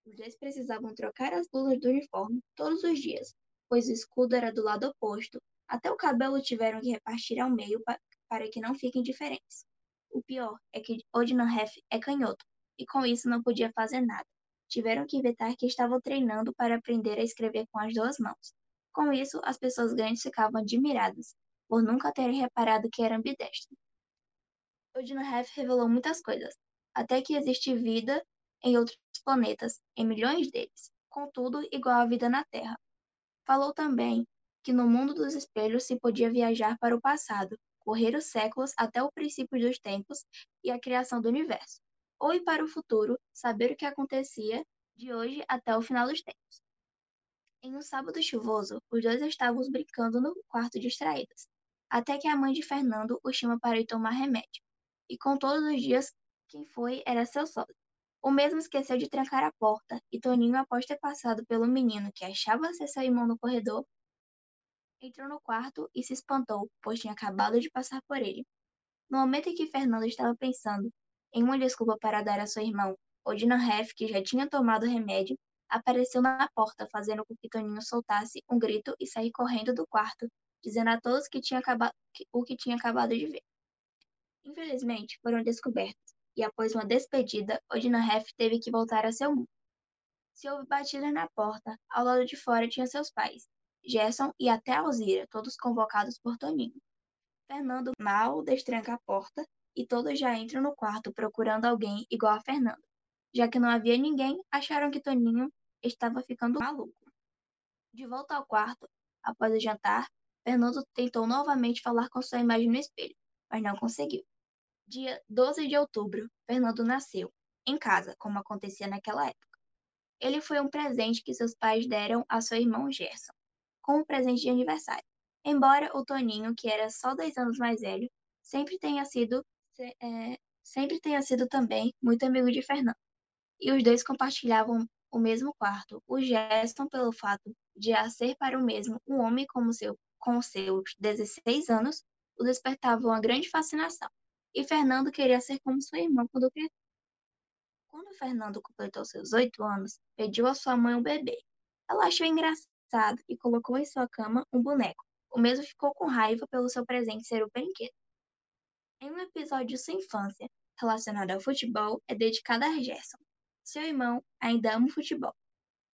Os dois precisavam trocar as luzes do uniforme todos os dias, pois o escudo era do lado oposto. Até o cabelo tiveram que repartir ao meio para que não fiquem diferentes. O pior é que Odinanhef é canhoto, e com isso não podia fazer nada. Tiveram que inventar que estavam treinando para aprender a escrever com as duas mãos. Com isso, as pessoas grandes ficavam admiradas, por nunca terem reparado que era ambidestro. O Dinohef revelou muitas coisas, até que existe vida em outros planetas, em milhões deles, contudo igual à vida na Terra. Falou também que no mundo dos espelhos se podia viajar para o passado, correr os séculos até o princípio dos tempos e a criação do universo, ou ir para o futuro, saber o que acontecia de hoje até o final dos tempos. Em um sábado chuvoso, os dois estavam brincando no quarto distraídos, até que a mãe de Fernando o chama para ir tomar remédio. E com todos os dias, quem foi era seu sócio. O mesmo esqueceu de trancar a porta, e Toninho, após ter passado pelo menino que achava ser seu irmão no corredor, entrou no quarto e se espantou, pois tinha acabado de passar por ele. No momento em que Fernando estava pensando em uma desculpa para dar a seu irmão, Odina Hef, que já tinha tomado remédio, apareceu na porta, fazendo com que Toninho soltasse um grito e sair correndo do quarto, dizendo a todos que tinha acabado, o que tinha acabado de ver. Infelizmente, foram descobertos, e após uma despedida, Odinahef teve que voltar a seu mundo. Se houve batida na porta, ao lado de fora tinha seus pais, Gerson e até Alzira, todos convocados por Toninho. Fernando mal destranca a porta e todos já entram no quarto procurando alguém igual a Fernando. Já que não havia ninguém, acharam que Toninho estava ficando maluco. De volta ao quarto, após o jantar, Fernando tentou novamente falar com sua imagem no espelho, mas não conseguiu. Dia 12 de outubro, Fernando nasceu, em casa, como acontecia naquela época. Ele foi um presente que seus pais deram a seu irmão Gerson, como presente de aniversário. Embora o Toninho, que era só dois anos mais velho, sempre tenha sido, é, sempre tenha sido também muito amigo de Fernando. E os dois compartilhavam o mesmo quarto. O Gerson, pelo fato de a ser para o mesmo um homem como seu com seus 16 anos, o despertava uma grande fascinação, e Fernando queria ser como sua irmã quando cresceu. Quando Fernando completou seus oito anos, pediu à sua mãe um bebê. Ela achou engraçado e colocou em sua cama um boneco. O mesmo ficou com raiva pelo seu presente ser o brinquedo. Em um episódio de sua infância, relacionado ao futebol, é dedicado a Gerson. Seu irmão ainda ama o futebol.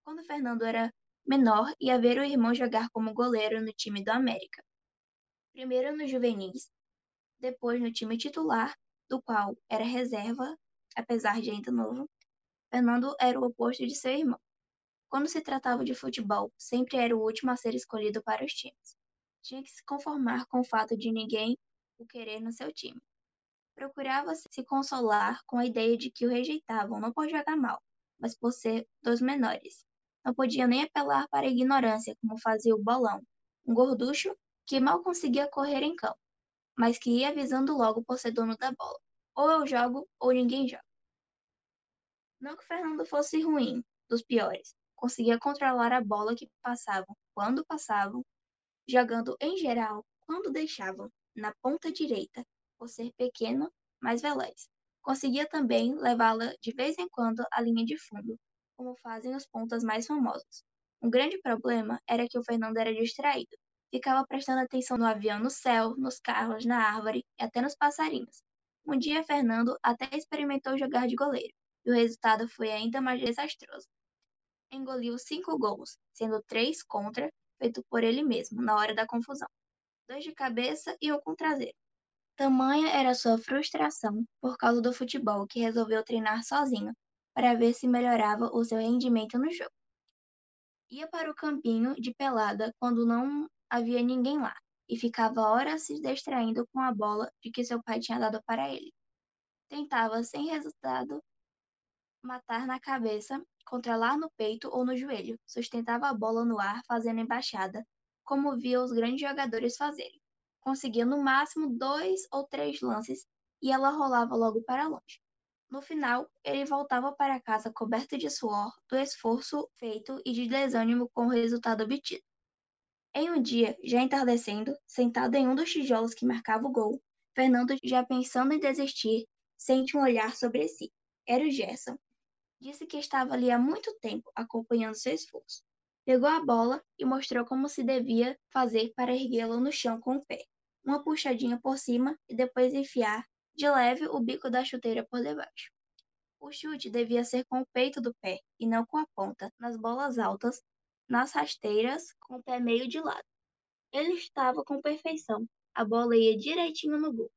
Quando Fernando era menor ia ver o irmão jogar como goleiro no time do América. Primeiro no juvenis, depois no time titular, do qual era reserva, apesar de ainda novo. Fernando era o oposto de seu irmão. Quando se tratava de futebol, sempre era o último a ser escolhido para os times. Tinha que se conformar com o fato de ninguém o querer no seu time. Procurava se consolar com a ideia de que o rejeitavam não por jogar mal, mas por ser dos menores. Não podia nem apelar para a ignorância, como fazia o bolão, um gorducho que mal conseguia correr em campo, mas que ia avisando logo por ser dono da bola. Ou eu jogo, ou ninguém joga. Não que Fernando fosse ruim, dos piores, conseguia controlar a bola que passavam quando passavam, jogando em geral quando deixavam na ponta direita, por ser pequeno, mas veloz. Conseguia também levá-la de vez em quando à linha de fundo, como fazem os pontas mais famosos. Um grande problema era que o Fernando era distraído. Ficava prestando atenção no avião no céu, nos carros, na árvore e até nos passarinhos. Um dia, Fernando até experimentou jogar de goleiro, e o resultado foi ainda mais desastroso. Engoliu cinco gols, sendo três contra, feito por ele mesmo, na hora da confusão. Dois de cabeça e um com traseiro. Tamanha era sua frustração por causa do futebol que resolveu treinar sozinho, para ver se melhorava o seu rendimento no jogo. Ia para o campinho de pelada quando não havia ninguém lá e ficava horas se distraindo com a bola de que seu pai tinha dado para ele. Tentava, sem resultado, matar na cabeça, controlar no peito ou no joelho, sustentava a bola no ar fazendo embaixada, como via os grandes jogadores fazerem. Conseguia no máximo dois ou três lances e ela rolava logo para longe. No final, ele voltava para casa coberto de suor, do esforço feito e de desânimo com o resultado obtido. Em um dia, já entardecendo, sentado em um dos tijolos que marcava o gol, Fernando, já pensando em desistir, sente um olhar sobre si. Era o Gerson. Disse que estava ali há muito tempo, acompanhando seu esforço. Pegou a bola e mostrou como se devia fazer para erguê-la no chão com o pé. Uma puxadinha por cima e depois enfiar de leve o bico da chuteira por debaixo. O chute devia ser com o peito do pé e não com a ponta, nas bolas altas, nas rasteiras, com o pé meio de lado. Ele estava com perfeição. A bola ia direitinho no gol.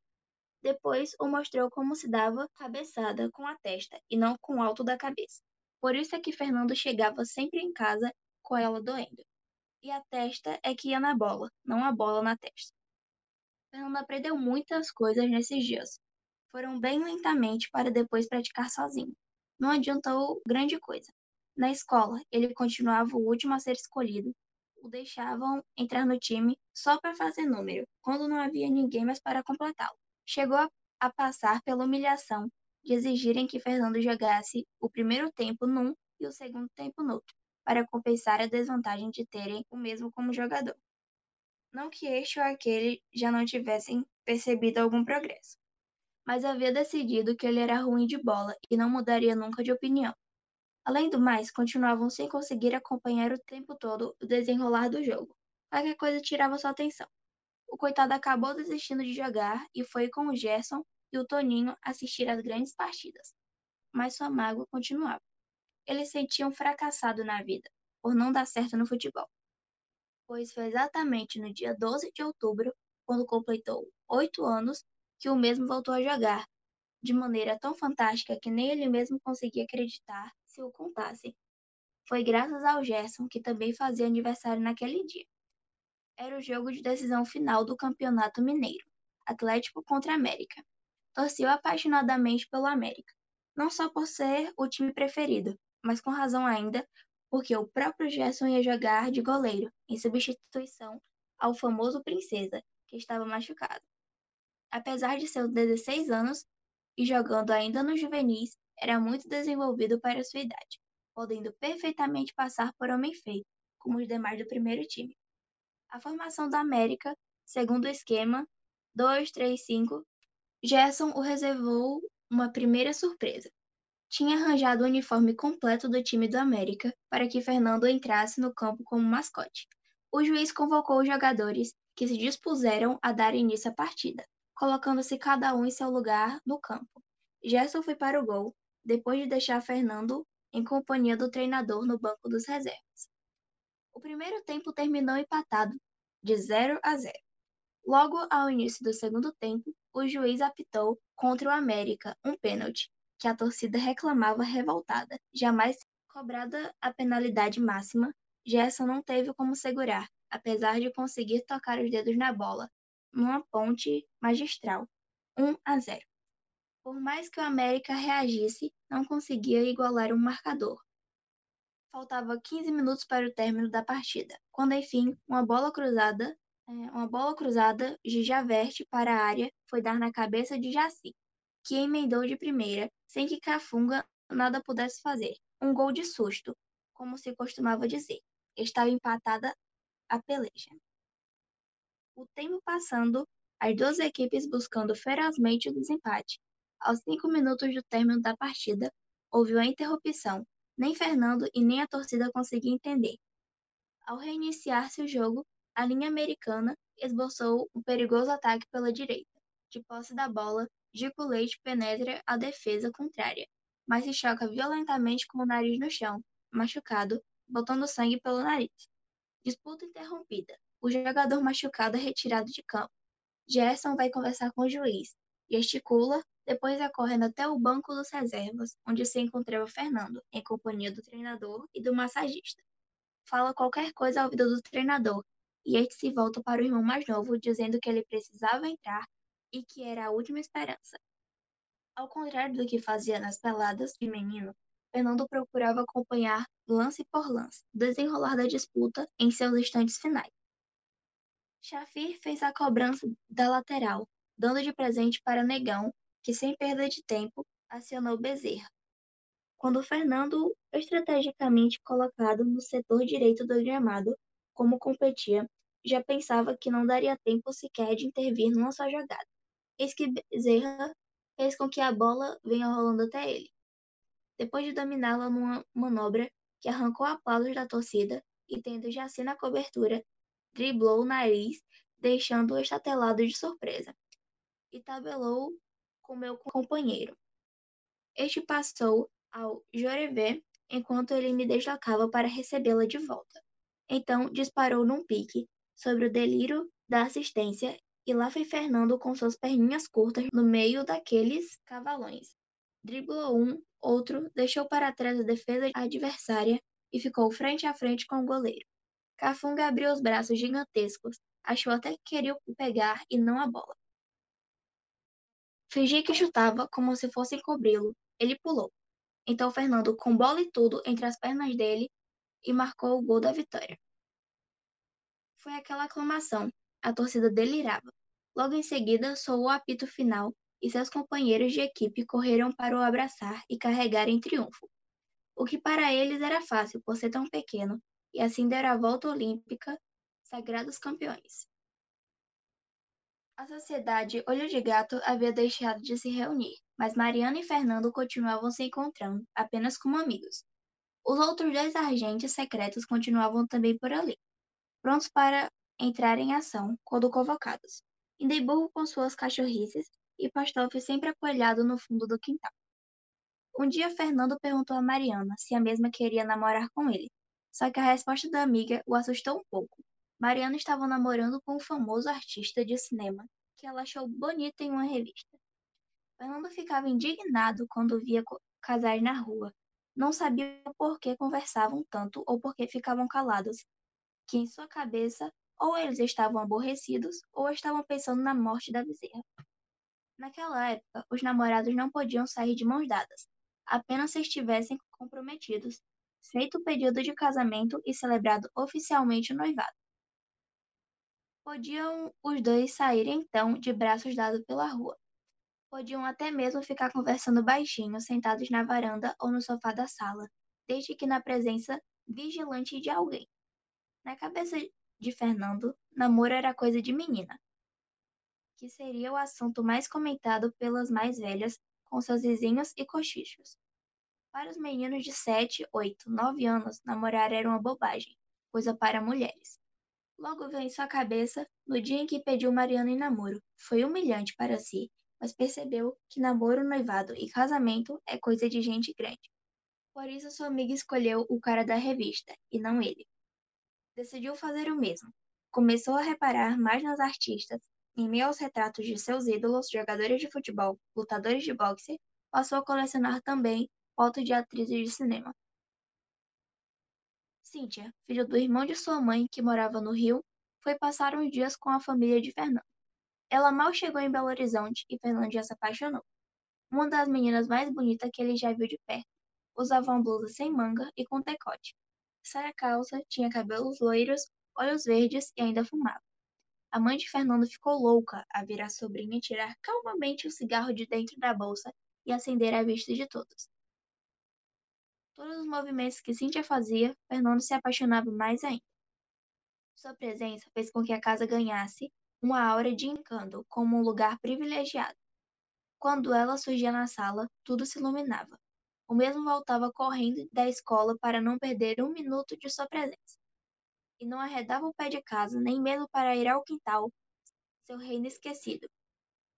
Depois o mostrou como se dava cabeçada com a testa e não com o alto da cabeça. Por isso é que Fernando chegava sempre em casa com ela doendo. E a testa é que ia na bola, não a bola na testa. Fernando aprendeu muitas coisas nesses dias foram bem lentamente para depois praticar sozinho. Não adiantou grande coisa. Na escola, ele continuava o último a ser escolhido. O deixavam entrar no time só para fazer número, quando não havia ninguém mais para completá-lo. Chegou a, a passar pela humilhação de exigirem que Fernando jogasse o primeiro tempo num e o segundo tempo no outro, para compensar a desvantagem de terem o mesmo como jogador. Não que este ou aquele já não tivessem percebido algum progresso mas havia decidido que ele era ruim de bola e não mudaria nunca de opinião. Além do mais, continuavam sem conseguir acompanhar o tempo todo o desenrolar do jogo. Qualquer coisa tirava sua atenção. O coitado acabou desistindo de jogar e foi com o Gerson e o Toninho assistir às grandes partidas. Mas sua mágoa continuava. Ele sentia um fracassado na vida, por não dar certo no futebol. Pois foi exatamente no dia 12 de outubro, quando completou oito anos, que o mesmo voltou a jogar, de maneira tão fantástica que nem ele mesmo conseguia acreditar se o contassem. Foi graças ao Gerson, que também fazia aniversário naquele dia. Era o jogo de decisão final do Campeonato Mineiro, Atlético contra América. Torceu apaixonadamente pelo América, não só por ser o time preferido, mas com razão ainda porque o próprio Gerson ia jogar de goleiro, em substituição ao famoso Princesa, que estava machucado. Apesar de seus 16 anos e jogando ainda nos juvenis, era muito desenvolvido para sua idade, podendo perfeitamente passar por homem feito, como os demais do primeiro time. A formação da América, segundo o esquema 2-3-5, Gerson o reservou uma primeira surpresa. Tinha arranjado o uniforme completo do time do América para que Fernando entrasse no campo como mascote. O juiz convocou os jogadores que se dispuseram a dar início à partida colocando-se cada um em seu lugar no campo. Gerson foi para o gol, depois de deixar Fernando em companhia do treinador no banco dos reservas. O primeiro tempo terminou empatado, de 0 a 0. Logo ao início do segundo tempo, o juiz apitou contra o América um pênalti, que a torcida reclamava revoltada. Jamais cobrada a penalidade máxima, Gerson não teve como segurar, apesar de conseguir tocar os dedos na bola, numa ponte magistral, 1 a 0. Por mais que o América reagisse, não conseguia igualar um marcador. Faltava 15 minutos para o término da partida, quando enfim uma bola cruzada, é, uma bola cruzada de Javerte para a área foi dar na cabeça de Jaci, que emendou de primeira, sem que Cafunga nada pudesse fazer. Um gol de susto, como se costumava dizer. Estava empatada a peleja. O tempo passando, as duas equipes buscando ferozmente o desempate. Aos cinco minutos do término da partida, houve uma interrupção. Nem Fernando e nem a torcida conseguiam entender. Ao reiniciar-se o jogo, a linha americana esboçou um perigoso ataque pela direita. De posse da bola, Dico Leite penetra a defesa contrária, mas se choca violentamente com o nariz no chão, machucado, botando sangue pelo nariz. Disputa interrompida. O jogador machucado é retirado de campo. Gerson vai conversar com o juiz. Gesticula, depois é correndo até o banco dos reservas, onde se encontrava Fernando, em companhia do treinador e do massagista. Fala qualquer coisa ao ouvido do treinador, e este se volta para o irmão mais novo, dizendo que ele precisava entrar e que era a última esperança. Ao contrário do que fazia nas peladas de menino, Fernando procurava acompanhar lance por lance desenrolar da disputa em seus instantes finais. Chafir fez a cobrança da lateral, dando de presente para Negão, que sem perda de tempo acionou Bezerra. Quando Fernando, estrategicamente colocado no setor direito do gramado, como competia, já pensava que não daria tempo sequer de intervir numa só jogada. Eis que Bezerra fez com que a bola venha rolando até ele. Depois de dominá-la numa manobra que arrancou aplausos da torcida e tendo Jaci na cobertura, driblou o nariz, deixando-o estatelado de surpresa, e tabelou com meu companheiro. Este passou ao Jorevé enquanto ele me deslocava para recebê-la de volta. Então disparou num pique sobre o delírio da assistência e lá foi Fernando com suas perninhas curtas no meio daqueles cavalões. Driblou um, outro, deixou para trás a defesa adversária e ficou frente a frente com o goleiro. Cafunga abriu os braços gigantescos, achou até que queria pegar e não a bola. Fingi que chutava como se fosse encobri-lo. Ele pulou. Então Fernando, com bola e tudo entre as pernas dele, e marcou o gol da vitória. Foi aquela aclamação. A torcida delirava. Logo em seguida, soou o apito final e seus companheiros de equipe correram para o abraçar e carregar em triunfo. O que para eles era fácil por ser tão pequeno, e assim der a volta olímpica, sagrados campeões. A sociedade Olho de Gato havia deixado de se reunir, mas Mariana e Fernando continuavam se encontrando, apenas como amigos. Os outros dois agentes secretos continuavam também por ali, prontos para entrar em ação quando convocados. Indeiburgo com suas cachorrices e Pastolfe sempre apoiado no fundo do quintal. Um dia Fernando perguntou a Mariana se a mesma queria namorar com ele, só que a resposta da amiga o assustou um pouco. Mariana estava namorando com um famoso artista de cinema que ela achou bonito em uma revista. Fernando ficava indignado quando via casais na rua. Não sabia por que conversavam tanto ou por que ficavam calados, que em sua cabeça ou eles estavam aborrecidos ou estavam pensando na morte da bezerra. Naquela época, os namorados não podiam sair de mãos dadas, apenas se estivessem comprometidos, feito o pedido de casamento e celebrado oficialmente o noivado. Podiam os dois sair então de braços dados pela rua. Podiam até mesmo ficar conversando baixinho, sentados na varanda ou no sofá da sala, desde que na presença vigilante de alguém. Na cabeça de Fernando, namoro era coisa de menina, que seria o assunto mais comentado pelas mais velhas com seus vizinhos e cochichos. Para os meninos de 7, 8, 9 anos, namorar era uma bobagem, coisa para mulheres. Logo veio em sua cabeça no dia em que pediu Mariana em namoro. Foi humilhante para si, mas percebeu que namoro, noivado e casamento é coisa de gente grande. Por isso sua amiga escolheu o cara da revista, e não ele decidiu fazer o mesmo. Começou a reparar mais nas artistas, em meio aos retratos de seus ídolos, jogadores de futebol, lutadores de boxe, passou a colecionar também fotos de atrizes de cinema. Cíntia, filho do irmão de sua mãe, que morava no Rio, foi passar uns dias com a família de Fernando. Ela mal chegou em Belo Horizonte e Fernando já se apaixonou. Uma das meninas mais bonitas que ele já viu de perto. Usava uma blusa sem manga e com decote saia calça, tinha cabelos loiros, olhos verdes e ainda fumava. A mãe de Fernando ficou louca a ver a sobrinha tirar calmamente o cigarro de dentro da bolsa e acender à vista de todos. Todos os movimentos que Cíntia fazia, Fernando se apaixonava mais ainda. Sua presença fez com que a casa ganhasse uma aura de encanto, como um lugar privilegiado. Quando ela surgia na sala, tudo se iluminava. O mesmo voltava correndo da escola para não perder um minuto de sua presença. E não arredava o pé de casa, nem mesmo para ir ao quintal, seu reino esquecido.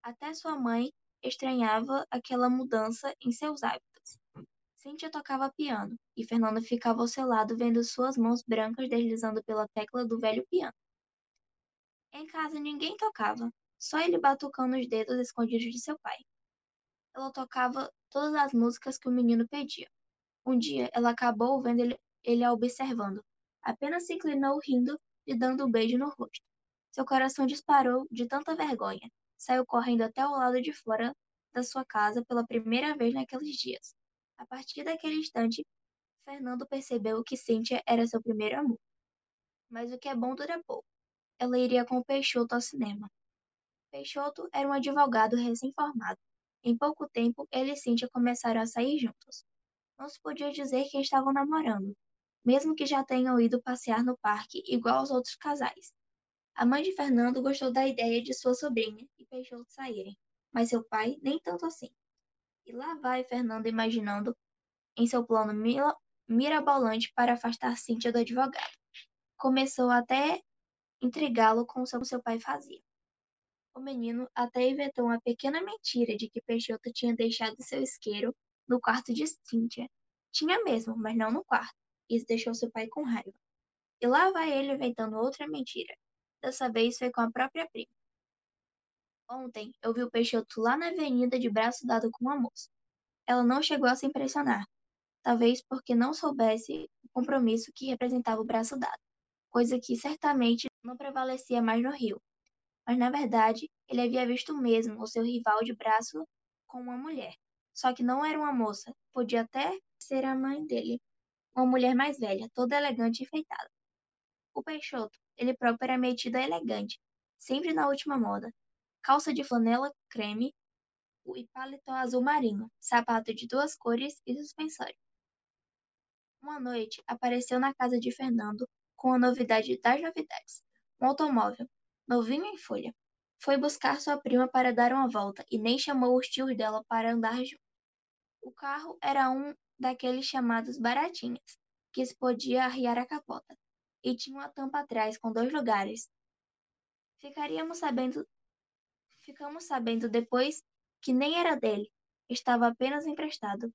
Até sua mãe estranhava aquela mudança em seus hábitos. Cíntia tocava piano, e Fernando ficava ao seu lado vendo suas mãos brancas deslizando pela tecla do velho piano. Em casa ninguém tocava, só ele batucando os dedos escondidos de seu pai. Ela tocava todas as músicas que o menino pedia. Um dia ela acabou vendo ele, ele a observando. Apenas se inclinou rindo e dando um beijo no rosto. Seu coração disparou de tanta vergonha. Saiu correndo até o lado de fora da sua casa pela primeira vez naqueles dias. A partir daquele instante, Fernando percebeu que Cíntia era seu primeiro amor. Mas o que é bom dura pouco ela iria com Peixoto ao cinema. Peixoto era um advogado recém-formado. Em pouco tempo, ele e Cíntia começaram a sair juntos. Não se podia dizer que estavam namorando, mesmo que já tenham ido passear no parque igual aos outros casais. A mãe de Fernando gostou da ideia de sua sobrinha e Peixoto saírem, mas seu pai nem tanto assim. E lá vai Fernando imaginando em seu plano mirabolante para afastar Cíntia do advogado. Começou até intrigá-lo com o que seu pai fazia. O menino até inventou uma pequena mentira de que Peixoto tinha deixado seu isqueiro no quarto de Cíntia. Tinha mesmo, mas não no quarto. Isso deixou seu pai com raiva. E lá vai ele inventando outra mentira. Dessa vez foi com a própria prima. Ontem eu vi o Peixoto lá na avenida de braço dado com uma moça. Ela não chegou a se impressionar, talvez porque não soubesse o compromisso que representava o braço dado, coisa que certamente não prevalecia mais no rio. Mas na verdade, ele havia visto mesmo o seu rival de braço com uma mulher. Só que não era uma moça, podia até ser a mãe dele, uma mulher mais velha, toda elegante e enfeitada. O Peixoto, ele próprio era metido a elegante, sempre na última moda. Calça de flanela creme e paletó azul marinho, sapato de duas cores e suspensório. Uma noite, apareceu na casa de Fernando com a novidade das novidades um automóvel, novinho em folha. Foi buscar sua prima para dar uma volta e nem chamou os tios dela para andar junto. O carro era um daqueles chamados baratinhas, que se podia arriar a capota, e tinha uma tampa atrás com dois lugares. Ficaríamos sabendo, ficamos sabendo depois que nem era dele, estava apenas emprestado.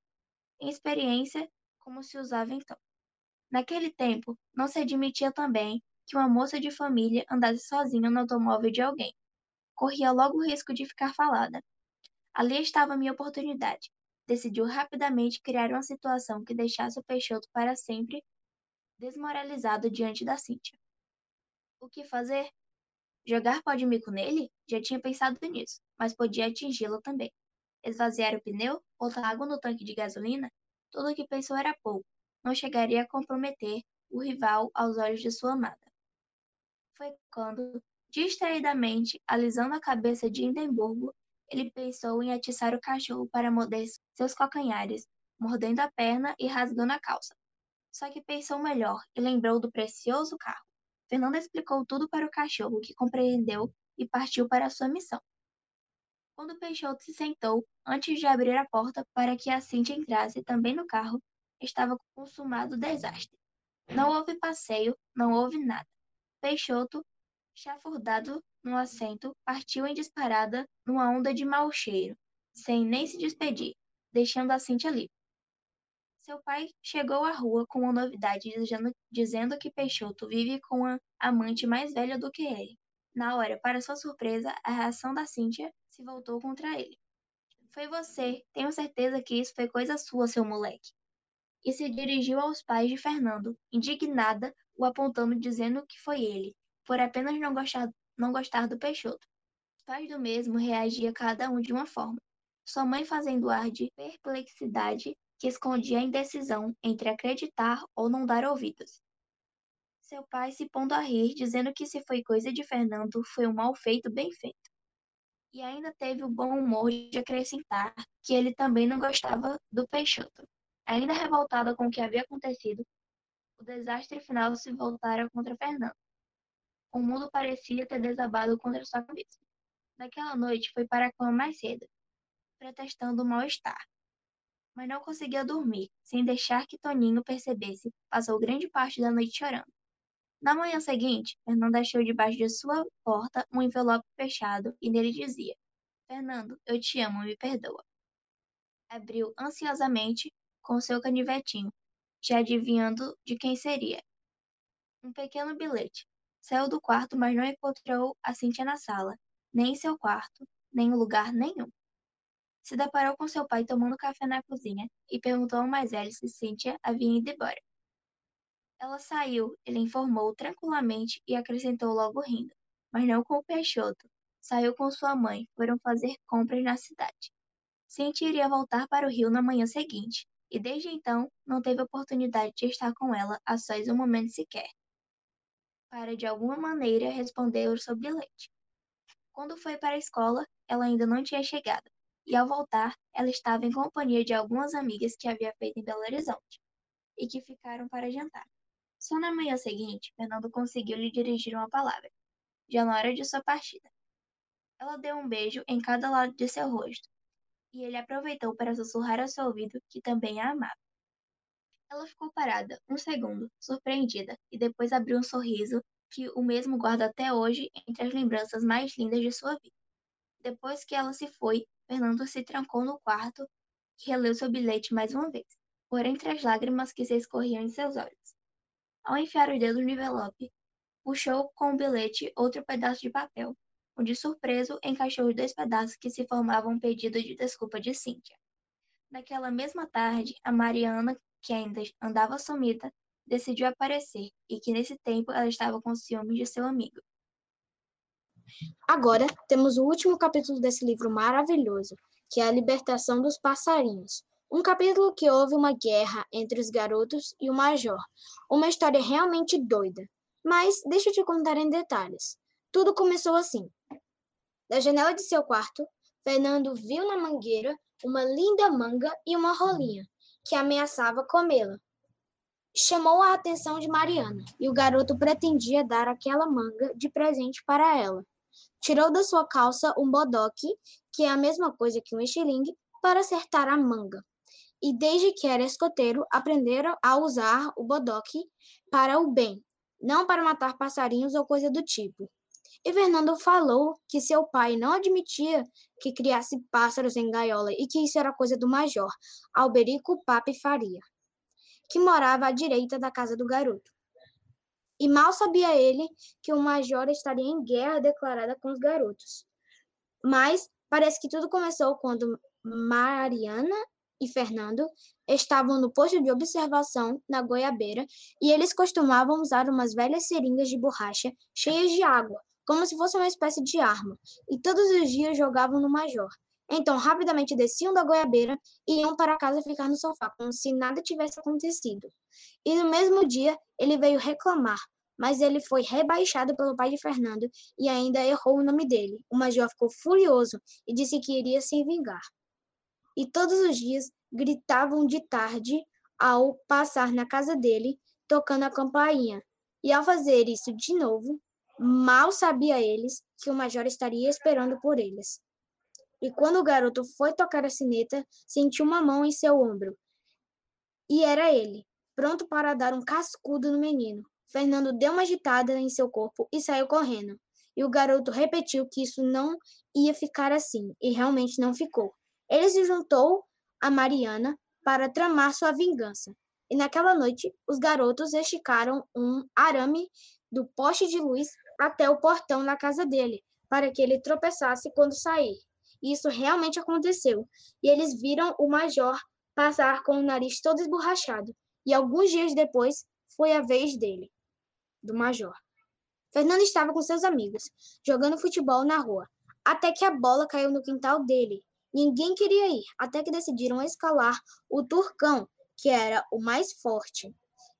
Em experiência, como se usava então. Naquele tempo, não se admitia também que uma moça de família andasse sozinha no automóvel de alguém. Corria logo o risco de ficar falada. Ali estava minha oportunidade. Decidiu rapidamente criar uma situação que deixasse o Peixoto para sempre desmoralizado diante da Cíntia. O que fazer? Jogar pó de mico nele? Já tinha pensado nisso, mas podia atingi-lo também. Esvaziar o pneu? Botar água no tanque de gasolina? Tudo o que pensou era pouco. Não chegaria a comprometer o rival aos olhos de sua amada foi quando, distraidamente alisando a cabeça de Hindenburgo, ele pensou em atiçar o cachorro para morder seus calcanhares, mordendo a perna e rasgando a calça. Só que pensou melhor e lembrou do precioso carro. Fernanda explicou tudo para o cachorro, que compreendeu e partiu para sua missão. Quando Peixoto se sentou, antes de abrir a porta para que a Cintia entrasse também no carro, estava consumado o desastre. Não houve passeio, não houve nada. Peixoto, chafurdado no assento, partiu em disparada numa onda de mau cheiro, sem nem se despedir, deixando a Cintia livre. Seu pai chegou à rua com uma novidade dizendo, que Peixoto vive com a amante mais velha do que ele. Na hora, para sua surpresa, a reação da Cíntia se voltou contra ele. Foi você, tenho certeza que isso foi coisa sua, seu moleque. E se dirigiu aos pais de Fernando, indignada o apontando dizendo que foi ele, por apenas não gostar, não gostar do Peixoto. Os pais do mesmo reagia cada um de uma forma. Sua mãe fazendo ar de perplexidade que escondia a indecisão entre acreditar ou não dar ouvidos. Seu pai se pondo a rir, dizendo que se foi coisa de Fernando, foi um mal feito bem feito. E ainda teve o bom humor de acrescentar que ele também não gostava do Peixoto. Ainda revoltada com o que havia acontecido, o desastre final se voltara contra Fernando. O mundo parecia ter desabado contra sua cabeça. Naquela noite foi para a cama mais cedo, protestando o mal-estar. Mas não conseguia dormir, sem deixar que Toninho percebesse, passou grande parte da noite chorando. Na manhã seguinte, Fernando achou debaixo de sua porta um envelope fechado e nele dizia: Fernando, eu te amo, me perdoa. Abriu ansiosamente com seu canivetinho, já adivinhando de quem seria. Um pequeno bilhete. Saiu do quarto, mas não encontrou a Cíntia na sala, nem em seu quarto, nem em lugar nenhum. Se deparou com seu pai tomando café na cozinha e perguntou ao mais velho se Cíntia havia ido embora. Ela saiu, ele informou tranquilamente e acrescentou logo rindo, mas não com o Peixoto. Saiu com sua mãe, foram fazer compras na cidade. Cintia iria voltar para o Rio na manhã seguinte, e desde então não teve oportunidade de estar com ela a sós um momento sequer. Para de alguma maneira responder sobre leite. Quando foi para a escola, ela ainda não tinha chegado, e ao voltar, ela estava em companhia de algumas amigas que havia feito em Belo Horizonte, e que ficaram para jantar. Só na manhã seguinte, Fernando conseguiu lhe dirigir uma palavra, já na hora de sua partida. Ela deu um beijo em cada lado de seu rosto, e ele aproveitou para sussurrar ao seu ouvido que também a amava. Ela ficou parada, um segundo, surpreendida, e depois abriu um sorriso que o mesmo guarda até hoje entre as lembranças mais lindas de sua vida. Depois que ela se foi, Fernando se trancou no quarto e releu seu bilhete mais uma vez, por entre as lágrimas que se escorriam em seus olhos. Ao enfiar o dedo no envelope, puxou com o bilhete outro pedaço de papel, onde surpreso encaixou os dois pedaços que se formavam um pedido de desculpa de Cíntia. Naquela mesma tarde, a Mariana, que ainda andava sumida, decidiu aparecer e que nesse tempo ela estava com ciúme de seu amigo. Agora temos o último capítulo desse livro maravilhoso, que é a libertação dos passarinhos. Um capítulo que houve uma guerra entre os garotos e o major. Uma história realmente doida. Mas deixa eu te contar em detalhes. Tudo começou assim. Da janela de seu quarto, Fernando viu na mangueira uma linda manga e uma rolinha, que ameaçava comê-la. Chamou a atenção de Mariana, e o garoto pretendia dar aquela manga de presente para ela. Tirou da sua calça um bodoque, que é a mesma coisa que um estilingue, para acertar a manga e desde que era escoteiro, aprenderam a usar o bodoque para o bem, não para matar passarinhos ou coisa do tipo. E Fernando falou que seu pai não admitia que criasse pássaros em gaiola e que isso era coisa do major, Alberico Pape Faria, que morava à direita da casa do garoto. E mal sabia ele que o major estaria em guerra declarada com os garotos. Mas parece que tudo começou quando Mariana e Fernando estavam no posto de observação na goiabeira e eles costumavam usar umas velhas seringas de borracha cheias de água, como se fosse uma espécie de arma, e todos os dias jogavam no major. Então, rapidamente desciam da goiabeira e iam para casa ficar no sofá, como se nada tivesse acontecido. E no mesmo dia, ele veio reclamar, mas ele foi rebaixado pelo pai de Fernando e ainda errou o nome dele. O major ficou furioso e disse que iria se vingar e todos os dias gritavam de tarde ao passar na casa dele, tocando a campainha. E ao fazer isso de novo, mal sabia eles que o major estaria esperando por eles. E quando o garoto foi tocar a sineta, sentiu uma mão em seu ombro. E era ele, pronto para dar um cascudo no menino. Fernando deu uma agitada em seu corpo e saiu correndo. E o garoto repetiu que isso não ia ficar assim, e realmente não ficou. Ele se juntou a Mariana para tramar sua vingança. E naquela noite, os garotos esticaram um arame do poste de luz até o portão da casa dele, para que ele tropeçasse quando sair. Isso realmente aconteceu. E eles viram o major passar com o nariz todo esborrachado. E alguns dias depois, foi a vez dele, do major. Fernando estava com seus amigos, jogando futebol na rua, até que a bola caiu no quintal dele Ninguém queria ir, até que decidiram escalar o Turcão, que era o mais forte.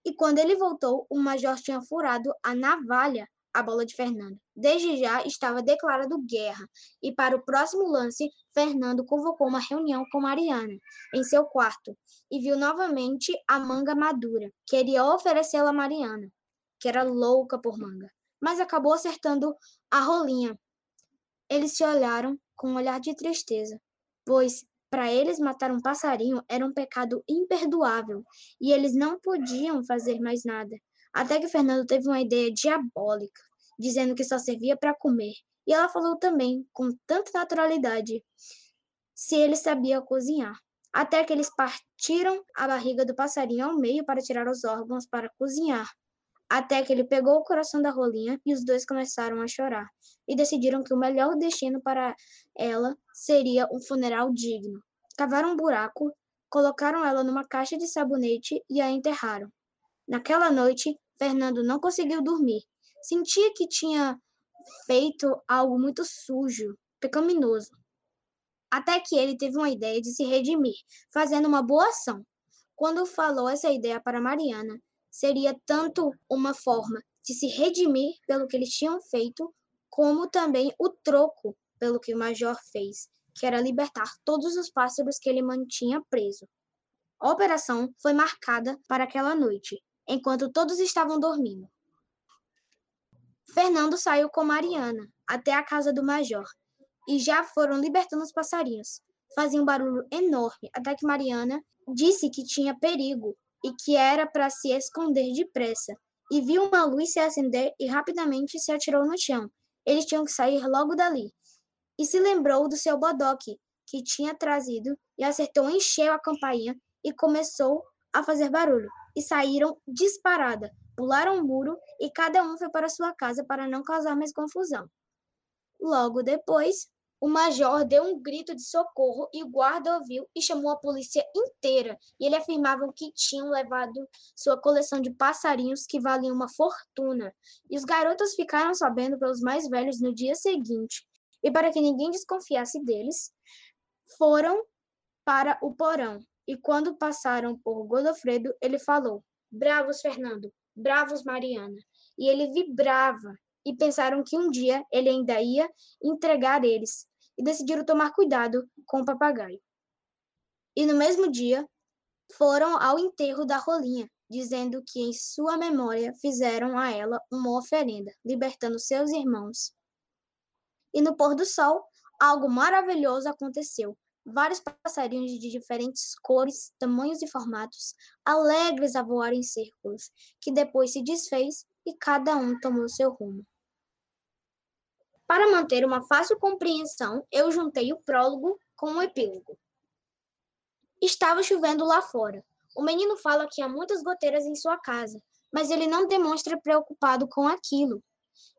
E quando ele voltou, o major tinha furado a navalha a bola de Fernando. Desde já estava declarado guerra, e para o próximo lance, Fernando convocou uma reunião com Mariana em seu quarto e viu novamente a manga madura. Queria oferecê-la a Mariana, que era louca por manga, mas acabou acertando a rolinha. Eles se olharam com um olhar de tristeza, pois para eles matar um passarinho era um pecado imperdoável e eles não podiam fazer mais nada. Até que Fernando teve uma ideia diabólica, dizendo que só servia para comer. E ela falou também, com tanta naturalidade, se ele sabia cozinhar. Até que eles partiram a barriga do passarinho ao meio para tirar os órgãos para cozinhar. Até que ele pegou o coração da rolinha e os dois começaram a chorar. E decidiram que o melhor destino para ela seria um funeral digno. Cavaram um buraco, colocaram ela numa caixa de sabonete e a enterraram. Naquela noite, Fernando não conseguiu dormir. Sentia que tinha feito algo muito sujo, pecaminoso. Até que ele teve uma ideia de se redimir, fazendo uma boa ação. Quando falou essa ideia para Mariana, seria tanto uma forma de se redimir pelo que eles tinham feito, como também o troco pelo que o Major fez, que era libertar todos os pássaros que ele mantinha preso. A operação foi marcada para aquela noite, enquanto todos estavam dormindo. Fernando saiu com Mariana até a casa do major e já foram libertando os passarinhos. Fazia um barulho enorme até que Mariana disse que tinha perigo e que era para se esconder depressa. E viu uma luz se acender e rapidamente se atirou no chão. Eles tinham que sair logo dali. E se lembrou do seu bodoque que tinha trazido e acertou em cheio a campainha e começou a fazer barulho e saíram disparada, pularam o muro e cada um foi para sua casa para não causar mais confusão. Logo depois, o major deu um grito de socorro e o guarda ouviu e chamou a polícia inteira. E ele afirmava que tinham levado sua coleção de passarinhos que valiam uma fortuna. E os garotos ficaram sabendo pelos mais velhos no dia seguinte. E para que ninguém desconfiasse deles, foram para o porão e quando passaram por Godofredo, ele falou: Bravos, Fernando, bravos, Mariana. E ele vibrava, e pensaram que um dia ele ainda ia entregar eles, e decidiram tomar cuidado com o papagaio. E no mesmo dia, foram ao enterro da Rolinha, dizendo que em sua memória fizeram a ela uma oferenda, libertando seus irmãos. E no pôr do sol, algo maravilhoso aconteceu vários passarinhos de diferentes cores, tamanhos e formatos, alegres a voar em círculos, que depois se desfez e cada um tomou seu rumo. Para manter uma fácil compreensão, eu juntei o prólogo com o epílogo. Estava chovendo lá fora. O menino fala que há muitas goteiras em sua casa, mas ele não demonstra preocupado com aquilo.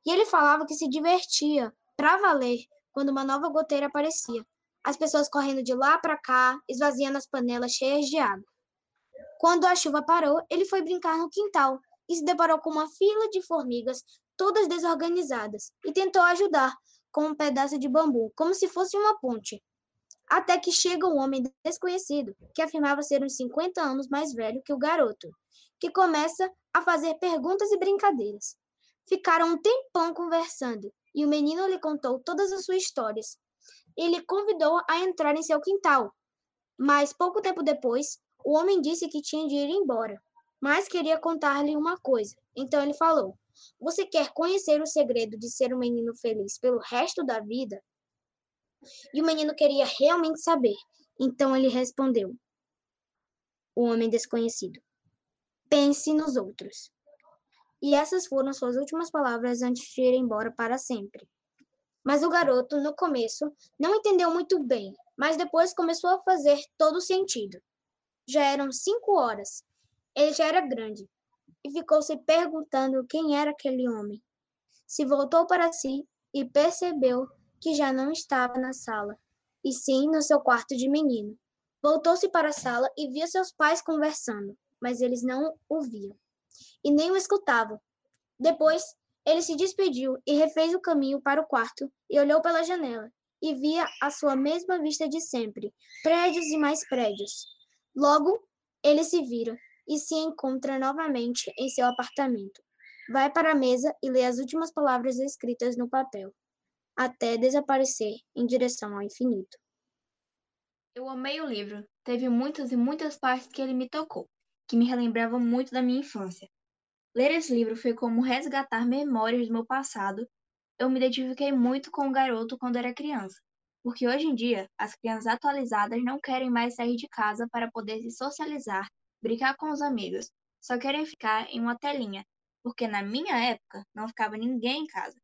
E ele falava que se divertia, para valer, quando uma nova goteira aparecia, as pessoas correndo de lá para cá, esvaziando as panelas cheias de água. Quando a chuva parou, ele foi brincar no quintal e se deparou com uma fila de formigas, todas desorganizadas, e tentou ajudar com um pedaço de bambu, como se fosse uma ponte. Até que chega um homem desconhecido, que afirmava ser uns 50 anos mais velho que o garoto, que começa a fazer perguntas e brincadeiras. Ficaram um tempão conversando, e o menino lhe contou todas as suas histórias, ele convidou a entrar em seu quintal. Mas pouco tempo depois, o homem disse que tinha de ir embora, mas queria contar-lhe uma coisa. Então ele falou: Você quer conhecer o segredo de ser um menino feliz pelo resto da vida? E o menino queria realmente saber. Então ele respondeu: O homem desconhecido. Pense nos outros. E essas foram suas últimas palavras antes de ir embora para sempre. Mas o garoto, no começo, não entendeu muito bem, mas depois começou a fazer todo sentido. Já eram cinco horas. Ele já era grande e ficou se perguntando quem era aquele homem. Se voltou para si e percebeu que já não estava na sala, e sim no seu quarto de menino. Voltou-se para a sala e via seus pais conversando, mas eles não o viam e nem o escutavam. Depois, ele se despediu e refez o caminho para o quarto e olhou pela janela e via a sua mesma vista de sempre, prédios e mais prédios. Logo, ele se vira e se encontra novamente em seu apartamento. vai para a mesa e lê as últimas palavras escritas no papel, até desaparecer em direção ao infinito. Eu amei o livro. Teve muitas e muitas partes que ele me tocou, que me relembravam muito da minha infância. Ler esse livro foi como resgatar memórias do meu passado. Eu me identifiquei muito com o garoto quando era criança, porque hoje em dia as crianças atualizadas não querem mais sair de casa para poder se socializar, brincar com os amigos, só querem ficar em uma telinha, porque na minha época não ficava ninguém em casa.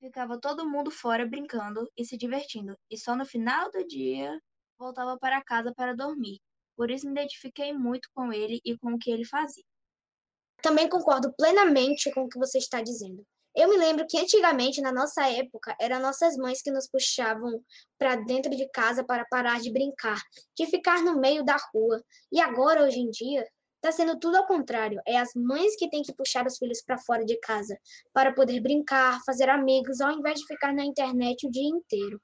Ficava todo mundo fora brincando e se divertindo, e só no final do dia voltava para casa para dormir. Por isso me identifiquei muito com ele e com o que ele fazia. Também concordo plenamente com o que você está dizendo. Eu me lembro que antigamente, na nossa época, eram nossas mães que nos puxavam para dentro de casa para parar de brincar, de ficar no meio da rua. E agora, hoje em dia, está sendo tudo ao contrário. É as mães que têm que puxar os filhos para fora de casa para poder brincar, fazer amigos, ao invés de ficar na internet o dia inteiro.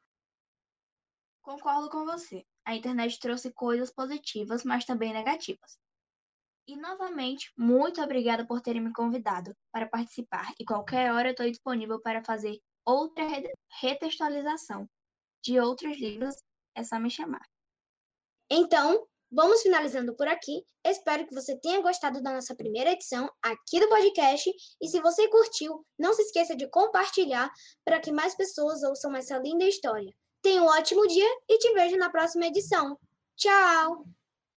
Concordo com você. A internet trouxe coisas positivas, mas também negativas. E novamente, muito obrigada por terem me convidado para participar. E qualquer hora eu estou disponível para fazer outra retextualização de outros livros. É só me chamar. Então, vamos finalizando por aqui. Espero que você tenha gostado da nossa primeira edição aqui do podcast. E se você curtiu, não se esqueça de compartilhar para que mais pessoas ouçam essa linda história. Tenha um ótimo dia e te vejo na próxima edição. Tchau!